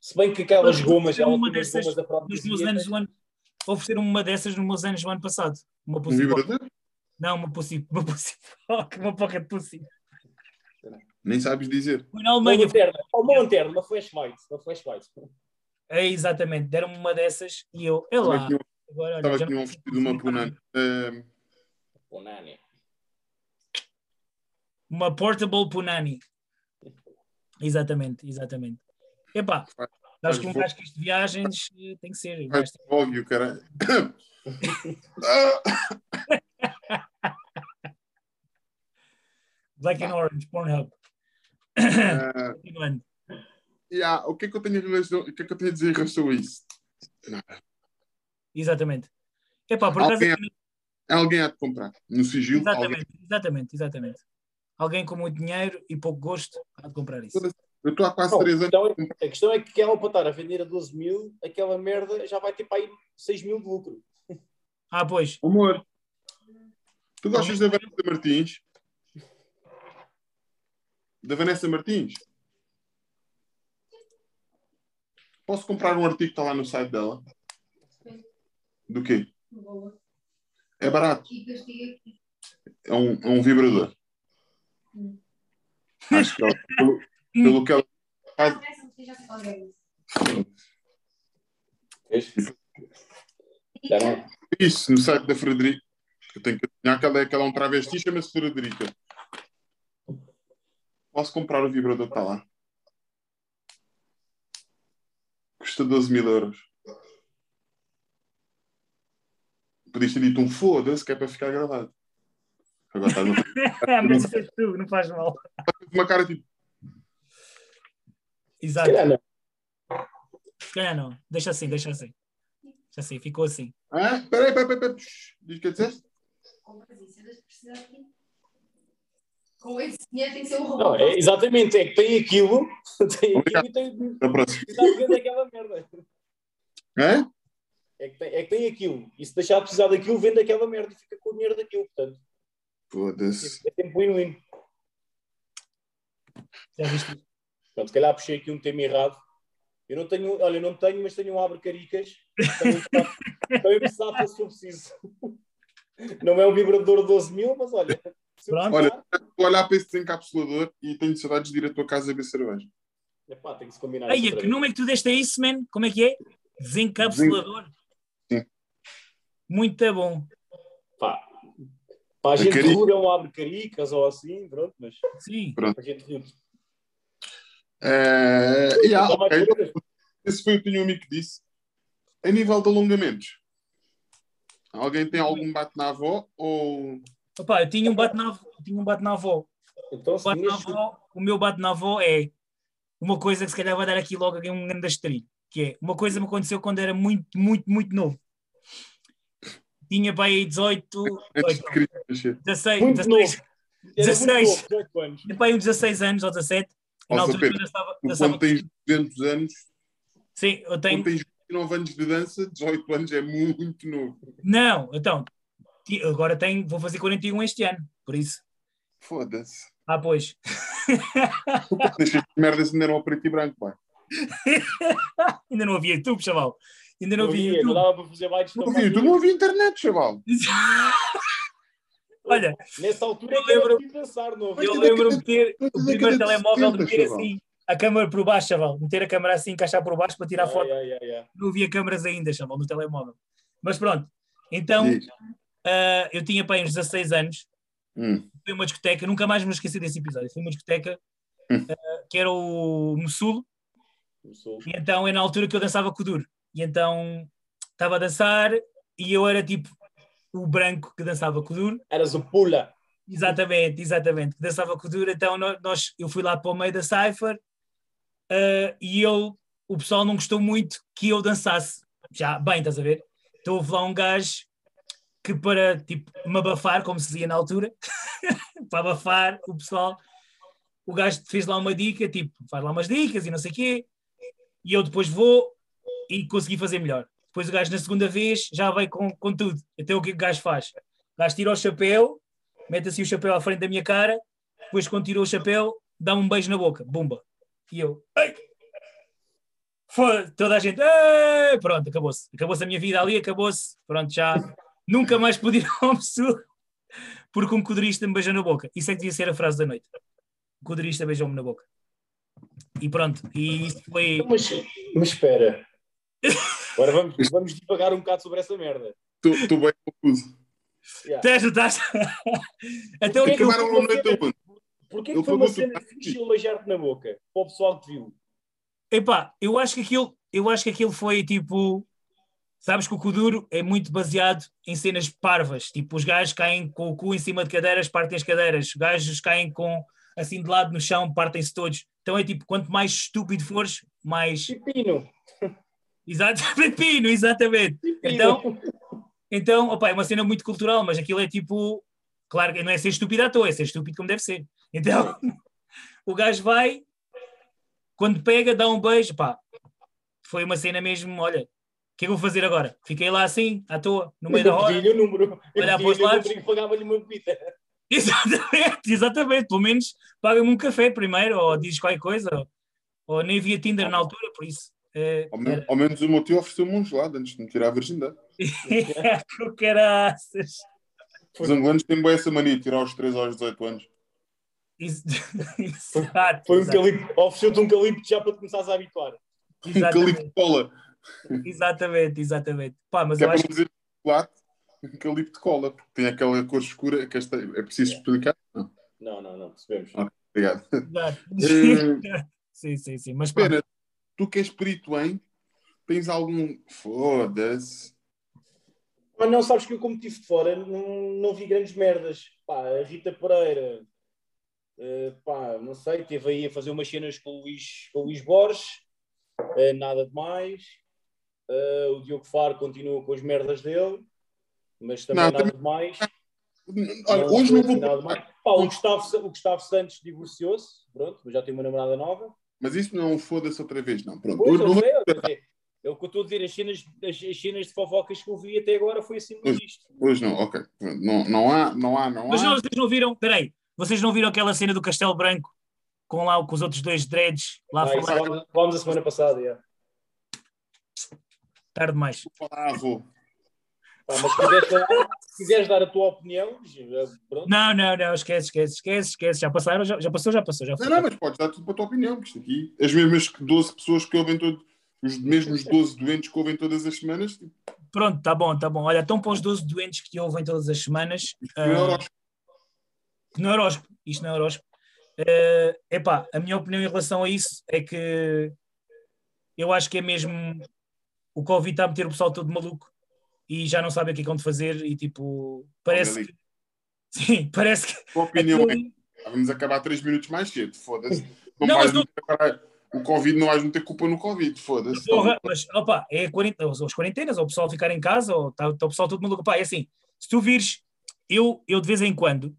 Se bem que aquelas gomas, Uma ela tem umas dessas gomas da própria Nos meus anos do ano. Ofereceram uma dessas nos meus anos do ano passado. Uma Um vibrador? Não, uma pussy, uma pussy pocket, uma pocket pussy. Nem sabes dizer. Foi na Uma Alemanha. lanterna, oh, uma lanterna, uma flashlight, uma flashlight. É, exatamente, deram-me uma dessas e eu, é Estava lá. Agora, olha, estava já aqui não um vestido de uma comprar. punana. Eh, Oh, nani. Uma portable punani. Exatamente, exatamente. Epá, acho que um gajo que isto de viagens eh, tem que ser. um Vai gajo tem- para o caralho. Black and Orange, Pornhub. Continuando. yeah, o que é que eu tenho, relação- o que é que eu tenho a dizer em relação a isso? Exatamente. Epá, por acaso. Alguém, alguém há de comprar. No sigilo, alguém. Exatamente, exatamente, exatamente. Alguém com muito dinheiro e pouco gosto há de comprar isso. Eu estou há quase Não, a, 3 anos. questão é, a questão é que ela para estar a vender a 12 mil, aquela merda já vai ter para aí 6 mil de lucro. Ah, pois. Amor, tu gostas da Vanessa Martins? Da Vanessa Martins? Posso comprar um artigo que está lá no site dela? Do quê? É barato. É um, é um vibrador. Acho que ela, pelo, pelo que ela não. disse no site da Frederica, eu tenho que adivinhar que ela é, que ela é um travesti, chama-se Frederica. Posso comprar o vibrador que está lá? Custa 12 mil euros. Podias ter dito um foda-se que é para ficar gravado. Agora estás uma, Mas fez tu, não faz mal. uma cara tipo. Exato. Calhar não. Se calhar não. Deixa assim, deixa assim. Deixa assim, ficou assim. Ah, peraí, peraí, peraí. Diz o que disseste? Com esse dinheiro tem que ser o Não, robô. é, exatamente, é que tem aquilo, tem aquilo Obrigado. e tem aquela merda. É? É que, tem, é que tem aquilo. E se deixar de precisar daquilo, vende aquela merda e fica com o dinheiro daquilo. Portanto, Foda-se. é sempre win-win. Já viste? Pronto, se calhar puxei aqui um tema errado. Eu não tenho, olha, eu não tenho, mas tenho um abre-caricas. Também também precisava se eu preciso. Não é um vibrador de 12 mil, mas olha. Pronto. precisar, Vou olhar para esse desencapsulador e tenho saudades de ir à tua casa beber cerveja. epá, tem que se combinar. Outra que nome é que tu deste a isso, man? Como é que é? Desencapsulador. Sim. Muito bom. Pá, para a gente cari- rude é um abre caricas ou assim, pronto, mas Sim. para a gente. Mais ok. coisas? Esse foi o que amigo que disse. A nível de alongamentos, alguém tem algum bate na avó ou Opa, eu tinha um bate na, eu tinha um bate na avó. Então, O, bate na avó, o meu bate na avó é uma coisa que se calhar vai dar aqui logo um grande estrilho, que é uma coisa que me aconteceu quando era muito, muito, muito novo. Tinha para aí 18, antes de 18 querer nascer? 16, Muito 16, novo. Era muito 16. novo, 18 anos. tinha para aí uns 16 anos ou 17. Na Ó, altura Pedro, dançava, Tu, quando tens 200 anos, Sim, eu tenho. quando tens 29 anos de dança, 18 anos é muito novo. Não, então, agora tenho, vou fazer 41 este ano, por isso. Foda-se. Ah, pois. Deixas de merdas ainda eram ao preto e branco, pá. Ainda não havia YouTube, chaval. Ainda não Não havia havia, não YouTube. dava para fazer bailes Não tão havia, tu mais não havia internet, chaval. Olha, Nessa altura Eu é lembro- preciso pensar, eu lembro-me de ter o primeiro de telemóvel de 70, meter chaval. assim a câmera por baixo, chaval. Meter a câmera assim, encaixar por baixo para tirar Ai, foto. ai, ai. Não havia câmaras ainda, chaval, no telemóvel. Mas pronto. Então, ah, eu tinha para aí uns 16 anos. Hum. Fui uma discoteca, nunca mais me esqueci desse episódio. Fui uma discoteca Hum. ah, que era o Mussul. E então é na altura que eu dançava com o duro. E então estava a dançar e eu era tipo o branco que dançava com o duro. Eras o pula. Exatamente, exatamente. Que dançava com o duro. Então nó- nós, eu fui lá para o meio da Cypher ah, e eu, o pessoal não gostou muito que eu dançasse. Já, bem, estás a ver? Então houve lá um gajo que para tipo me abafar, como se dizia na altura, para abafar o pessoal, o gajo fez lá uma dica, tipo, faz lá umas dicas e não sei o quê, e eu depois vou e consegui fazer melhor. Depois o gajo na segunda vez já veio com, com tudo. Então o que é que o gajo faz? O gajo tira o chapéu, mete assim o chapéu à frente da minha cara, depois quando tirou o chapéu, dá um beijo na boca, bumba. E eu, ei! Foda, toda a gente, ei! pronto, acabou-se. Acabou-se a minha vida ali, acabou-se. Pronto, já nunca mais pude ir ao Messu porque um codurista me beijou na boca. Isso é que devia ser a frase da noite. O codurista beijou-me na boca. E pronto, e isso foi. Mas, mas espera. Agora vamos, vamos divagar um bocado sobre essa merda. Estou bem confuso. Yeah. Estás, estás. Então, Porquê que Acabaram aonde? Porquê Ele que foi uma cena ele beijar-te na boca? Para o pessoal que te viu. Epá, eu acho que aquilo, eu acho que aquilo foi tipo. Sabes que o Kuduro é muito baseado em cenas parvas. Tipo, os gajos caem com o cu em cima de cadeiras, partem as cadeiras. Os gajos caem com assim de lado no chão, partem-se todos. Então é tipo, quanto mais estúpido fores, mais. Pipino. Exato, pepino, exatamente. Pipino. Então, então opa, é uma cena muito cultural, mas aquilo é tipo. Claro que não é ser estúpido à toa, é ser estúpido como deve ser. Então, o gajo vai, quando pega, dá um beijo, pá. Foi uma cena mesmo, olha, o que é que eu vou fazer agora? Fiquei lá assim, à toa, no meio da eu hora. pedi-lhe o número. Eu Olhar para os lados. pagava-lhe uma bebida. Exatamente, exatamente. Pelo menos paga-me um café primeiro, ou dizes qualquer coisa, ou, ou nem havia Tinder na altura, por isso. É, Ao, men- ao menos o meu tio ofereceu-me um gelado antes de me tirar a virgindade. era com caraças. Os angolanos têm boa essa mania de tirar aos 3 aos 18 anos. Isso- Exato, Foi um exato, calipto. Ofereceu-te um calipto já para te começares a habituar. Um calico exatamente, de cola. exatamente, exatamente. Pá, mas Que é eu para acho não dizer chocolate, um calico de cola. Porque tem aquela cor escura que esta... é preciso explicar. Não, Não, não, não, percebemos. Ok. obrigado. Exato. Eh, sim, sim, sim. Mas pronto, Espera, tu que és perito em, tens algum. Foda-se. Mas não, sabes que eu, como estive de fora, não, não vi grandes merdas. Pá, a Rita Pereira, eh, pá, não sei, teve aí a fazer umas cenas com o Luís, com o Luís Borges, eh, nada de mais. Eh, o Diogo Faro continua com as merdas dele, mas também Não, nada também- de mais. Olha, Não hoje não vou. nada de mais. Pá, o, Gustavo, o Gustavo Santos divorciou-se, pronto, mas já tem uma namorada nova. Mas isso não foda-se outra vez, não. Pronto. Pois, Hoje eu não vou- sei, é o que eu estou a dizer, as cenas, as, as cenas de fofocas que eu vi até agora foi assim Pois. isto. Hoje não, ok. Não, não há, não há, não mas há. vocês não viram, peraí, vocês não viram aquela cena do Castelo Branco com lá com os outros dois dreads lá Ah, falar? falámos a semana passada, yeah. Tarde demais. Ah, vou. Pá, mas se quiseres, dar- se quiseres dar a tua opinião, pronto. Não, não, não, esquece, esquece, esquece, esquece. Já passaram, já, já passou, já passou, já Não, foi. não, mas podes dar tudo para a tua opinião, porque isto aqui, as mesmas que 12 pessoas que ouvem todo, os mesmos 12 doentes que ouvem todas as semanas, tipo, Pronto, tá bom, tá bom. Olha, estão para os 12 doentes que ouvem todas as semanas. não ah, é horóscopo. no horóscopo, isto não é horóscopo. Eh, epá, a minha opinião em relação a isso é que eu acho que é mesmo o Covid está a meter o pessoal todo maluco e já não sabem o que é que vão fazer e tipo, parece que sim, parece que A tua opinião é vamos acabar 3 minutos mais cedo, foda-se. Não Não, mas não- o Covid não vais meter culpa no Covid, foda-se. Mas opa, é as quarentenas, ou o pessoal ficar em casa, ou está o pessoal todo maluco. Pá, é assim, se tu vires, eu, eu de vez em quando,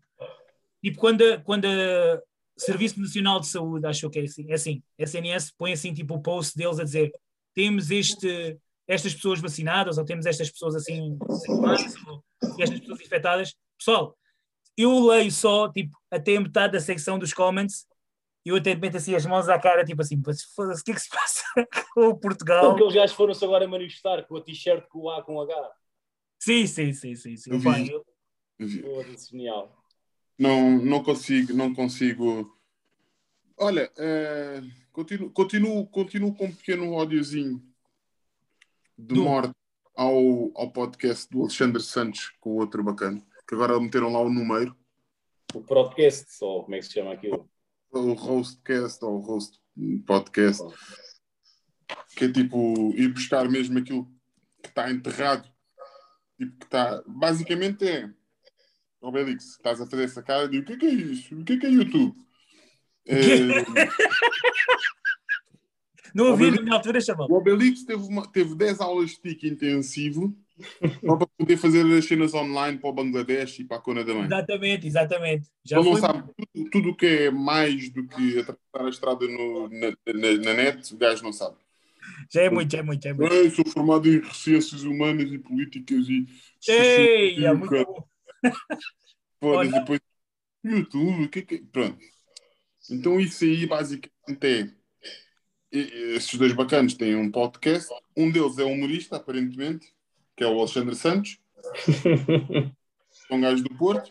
tipo, quando, a- quando a Serviço Nacional de Saúde, acho que é assim, é assim, SNS põe assim, tipo, o post deles a dizer temos este, estas pessoas vacinadas, ou temos estas pessoas assim, ou estas pessoas infectadas. Pessoal, eu leio só, tipo, até a metade da secção dos comments, e eu até meto assim as mãos à cara, tipo assim, "Mas foda-se, o que é que se passa com o Portugal? Aqueles gajos foram-se agora manifestar com a t-shirt com o A com H. Sim, sim, sim, sim. sim. Eu vi. eu- Foda-se, genial. Não, não consigo, não consigo. Olha, eh, continuo, continuo, continuo com um pequeno ódiozinho de Do- morte ao, ao podcast do Alexandre Santos com o outro bacana, que agora meteram lá o número, O podcast, ou como é que se chama aquilo? o Hostcast ou o Host Podcast, que é tipo ir buscar mesmo aquilo que está enterrado, tipo que está, basicamente é, ó Belix, estás a fazer essa cara de o que é que é isso? O que é que é YouTube? Eh, Não ouvi na minha altura chamar. O Obelix teve, uma, teve 10 aulas de TIC intensivo só para poder fazer as cenas online para o Bangladesh e para a Cona da Mãe. Exatamente, exatamente. Já Ele não foi. sabe tudo, tudo o que é mais do que atravessar a estrada no- na, na- na net, o gajo não sabe. Já é muito, já é muito, já é muito. Eu sou formado em ciências humanas e políticas e. Ei, é muito bom. Foda-se, depois. YouTube, o que é que. Pronto. Então, isso aí basicamente é. Esses dois bacanas têm um podcast. Um deles é humorista, aparentemente, que é o Alexandre Santos, é um gajo do Porto.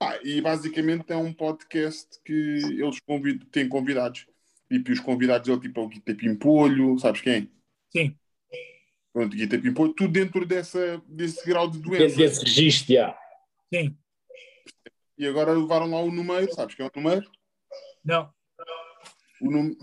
Ah, e basicamente é um podcast que eles convid têm convidados. Tipo, e os convidados é tipo é o Guita Pimpolho, sabes quem? Sim. Pronto, Guita Pimpolho, tudo dentro dessa, desse grau de doença. desse registro, já. Sim. E agora levaram lá o número, sabes quem é o número? Não. O número.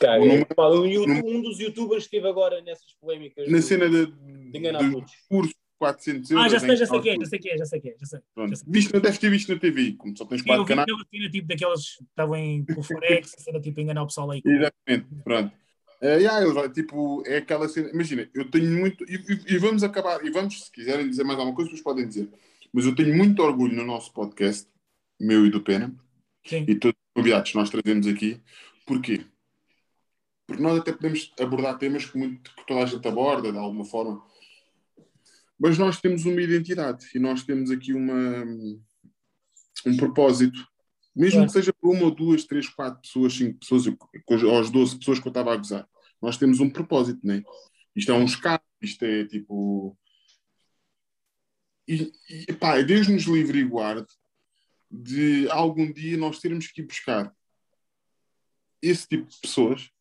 Cara, número- pá, um, YouTube- um dos youtubers esteve agora nessas polémicas. Na do- cena de, de enganar dos todos. cursos, 400 euros. Ah, já sei, já sei que quem é, já sei quem é, já sei quem é. Já sei. Pronto. já sei. Visto, deves ter visto na TV, como só tens Sim, eu quatro vi canais. aquela cena tipo daquelas que estavam em com o Forex, a cena tipo enganar o pessoal aí. Exatamente, pronto. É, yeah, vai, tipo, é aquela cena. Imagina, eu tenho muito. E, e- e vamos acabar, e vamos, se quiserem dizer mais alguma coisa, vocês podem dizer. Mas eu tenho muito orgulho no nosso podcast, meu e do Pena, Sim. e todos os convidados que nós trazemos aqui. Porquê? Porque nós até podemos abordar temas que, muito, que toda a gente aborda, de alguma forma. Mas nós temos uma identidade e nós temos aqui uma, um propósito. Mesmo Claro. que seja por uma ou duas, três, quatro pessoas, cinco pessoas, ou as 12 pessoas que eu estava a gozar. Nós temos um propósito, não é? Isto é um escape, isto é tipo. E, e pá, Deus nos livre e guarde de algum dia nós termos que ir buscar esse tipo de pessoas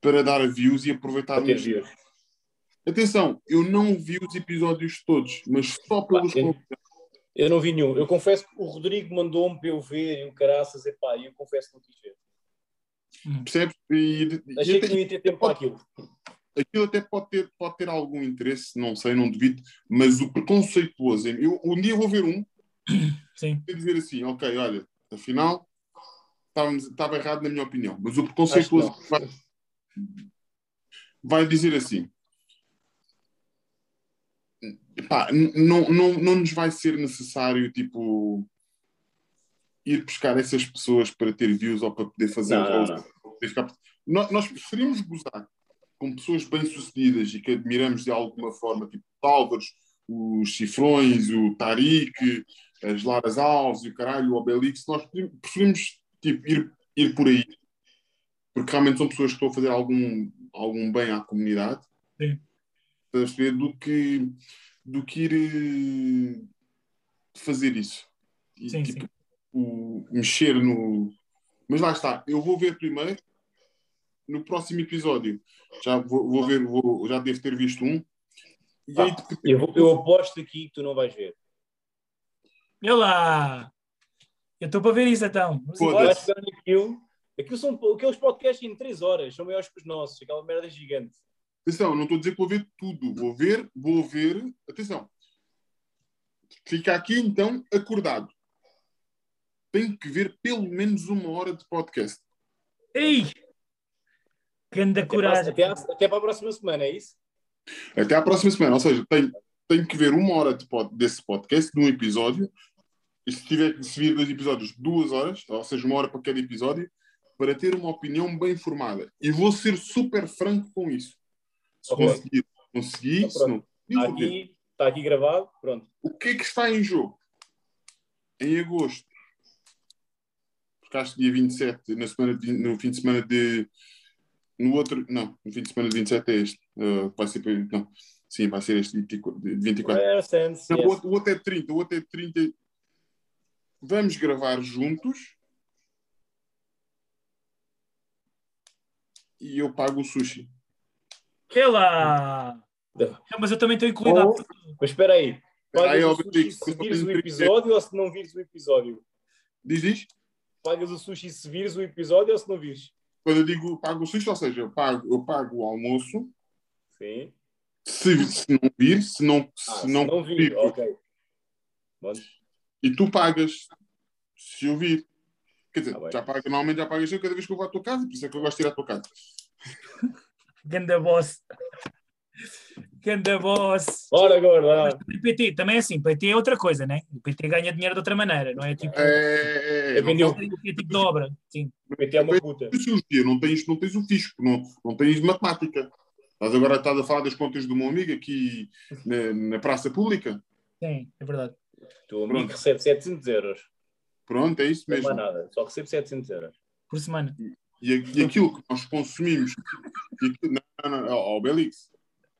para dar views e aproveitar views. Atenção, eu não vi os episódios todos, mas só pelos eu- convidados. Eu não vi nenhum. Eu confesso que o Rodrigo mandou-me para eu ver e o caraças, epá, e eu confesso que não quis ver. Percebes? E, e Achei que até- não ia ter tempo para aquilo. aquilo até pode ter, pode ter algum interesse, não sei, não duvido, mas o preconceituoso. Eu, um dia vou ver um Sim. e dizer assim: ok, olha, afinal estava errado na minha opinião, mas o preconceituoso Acho que vai, vai dizer assim: pá, não, não, não nos vai ser necessário tipo ir buscar essas pessoas para ter views ou para poder fazer Não, não, não. Nós, preferimos gozar com pessoas bem-sucedidas e que admiramos de alguma forma, tipo Álvares, os Cifrões, o Tariq, as Laras Alves e o caralho, o Obelix, nós preferimos- preferimos tipo, ir, ir por aí, porque realmente são pessoas que estão a fazer algum, algum bem à comunidade, Sim. Do que, do que ir eh, fazer isso. E, Sim, tipo, sim. o- mexer no. Mas lá está, eu vou ver primeiro no próximo episódio. Já vou, vou ver, vou, já devo ter visto um. E aí, Ah, Eu, vou- eu aposto aqui que tu não vais ver. Olha lá! Eu estou para ver isso então. Vamos embora. Aquilo são aqueles podcasts em 3 horas, são maiores que os nossos, aquela merda gigante. Atenção, não estou a dizer que vou ver tudo. Vou ver, vou ver. Atenção. Fica aqui então acordado. Tem que ver pelo menos uma hora de podcast. Ei! Grande Até para, coragem. até, à- até para a próxima semana, é isso? Até à próxima semana. Ou seja, tenho, tenho que ver uma hora de pod- desse podcast, num episódio. E se tiver que vir dois episódios, duas horas, ou seja, uma hora para cada episódio, para ter uma opinião bem formada. E vou ser super franco com isso. Se Ok. conseguir, consegui. Então, Se não, Está vou ver. aqui, está aqui gravado, pronto. O que é que está em jogo? Em agosto. Porque acho que dia 27, na semana de, no fim de semana de. No outro. Não, no fim de semana de 27 é este. Uh, vai ser. Não. Sim, vai ser este 24. de 24. É, sense, Não, yes. o, outro, o outro é 30. O outro é 30. Vamos gravar juntos. E eu pago o sushi. Olha lá! Não, mas eu também estou incluído. Ou- Mas espera aí. Pagas Aí, o sushi se vires o 30. episódio ou se não vires o episódio? Diz, diz? Pagas o sushi se vires o episódio ou se não vires? Quando eu digo pago o sushi, ou seja, eu pago, eu pago o almoço. Sim. Se, se não vir, se não, Ah, se se não, não vir, vir, ok. Bom, e tu pagas se eu vir. Quer dizer, bem. já paga, normalmente já pagas eu cada vez que eu vou à tua casa, por isso é que eu gosto de ir à tua casa. Ganda boss. Ganda boss. Bora agora. O PT também é assim. PT é outra coisa, né? O PT ganha dinheiro de outra maneira, não é tipo. É, é, é, É não, É tipo de obra. Sim. PT é uma puta. não tens, não tens o fisco, não, não tens matemática. Estás agora estás a falar das contas do meu amigo aqui na, na praça pública? Sim, é verdade. O teu amigo recebe 700 euros. Pronto, é isso Não é mesmo. mais nada. Só recebe 700 euros. Por semana. E, e aquilo que nós consumimos, e aquilo- não, não, não, ao Belix,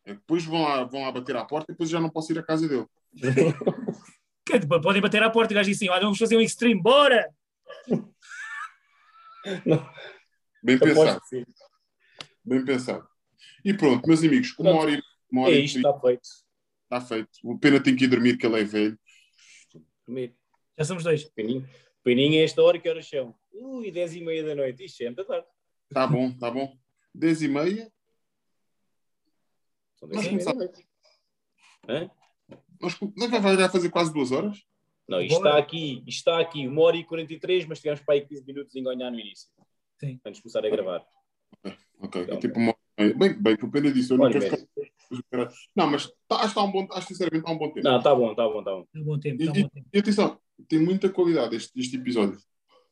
é que depois vão lá, vão lá bater à porta e depois já não posso ir à casa dele. Que- Podem bater à porta e o gajo diz assim: olha, vamos fazer um extreme, bora! Bem Aposto pensado, bem pensado. E pronto, meus amigos, uma hora e uma hora É isto, está feito. está feito. O pena tem que ir dormir, que ele é velho. Comigo. Já somos dois. Peninho. Peninho é esta hora que horas são? Ui, 10 e meia da noite. Isto é muito tarde. Está bom, está bom. 10 e meia. São Nós 10 e meia da começamos. noite. Hã? Nós, nós vai já fazer quase duas horas. Não, isto Bora. está aqui, isto está aqui, uma hora e 43, mas tivemos para aí 15 minutos em ganhar no início. Sim. Antes de começar a gravar. Ok, Então, é tipo uma e. Bem, bem, que o pena disso. Eu não quero ficar. Não, mas tá, acho que está um bom, acho que sinceramente está um bom tempo. Não, está bom, está bom, está bom. É um bom tempo, E, é um bom tempo. e atenção, tem muita qualidade este, este episódio.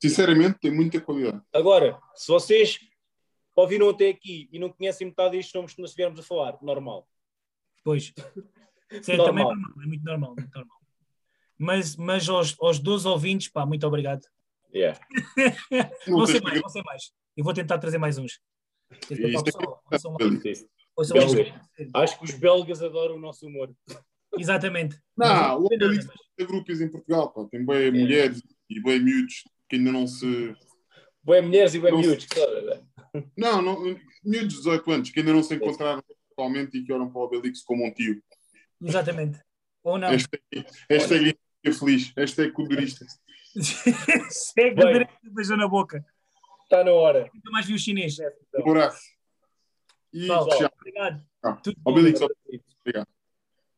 Sinceramente, tem muita qualidade. Agora, se vocês ouviram até aqui e não conhecem metade destes nomes que nós estivermos a falar, normal. Pois. Sim, também é Normal. normal, é muito normal. Muito normal. Mas, mas aos, aos 12 ouvintes, pá, muito obrigado. Yeah. Não Vão tens ser que- mais, vão ser mais. Eu vou tentar trazer mais uns. Isso é. Acho que os belgas adoram o nosso humor. Exatamente. Não, Mas o mas- tem grupos em Portugal. Pá. Tem bem mulheres e bem miúdos que ainda não se. Boé mulheres e boé Não miúdos. que só- Não, não miúdos de 18 anos que ainda não se encontraram atualmente e que olham para o Obelix como um tio. Exatamente. Ou não. Hashtag, hashtag é feliz. Hashtag codurista. Segue Bem. direito e beijou na boca. Está na hora. Nunca mais vi o chinês. Um abraço. E tchau. obrigado. Ah. Obelix,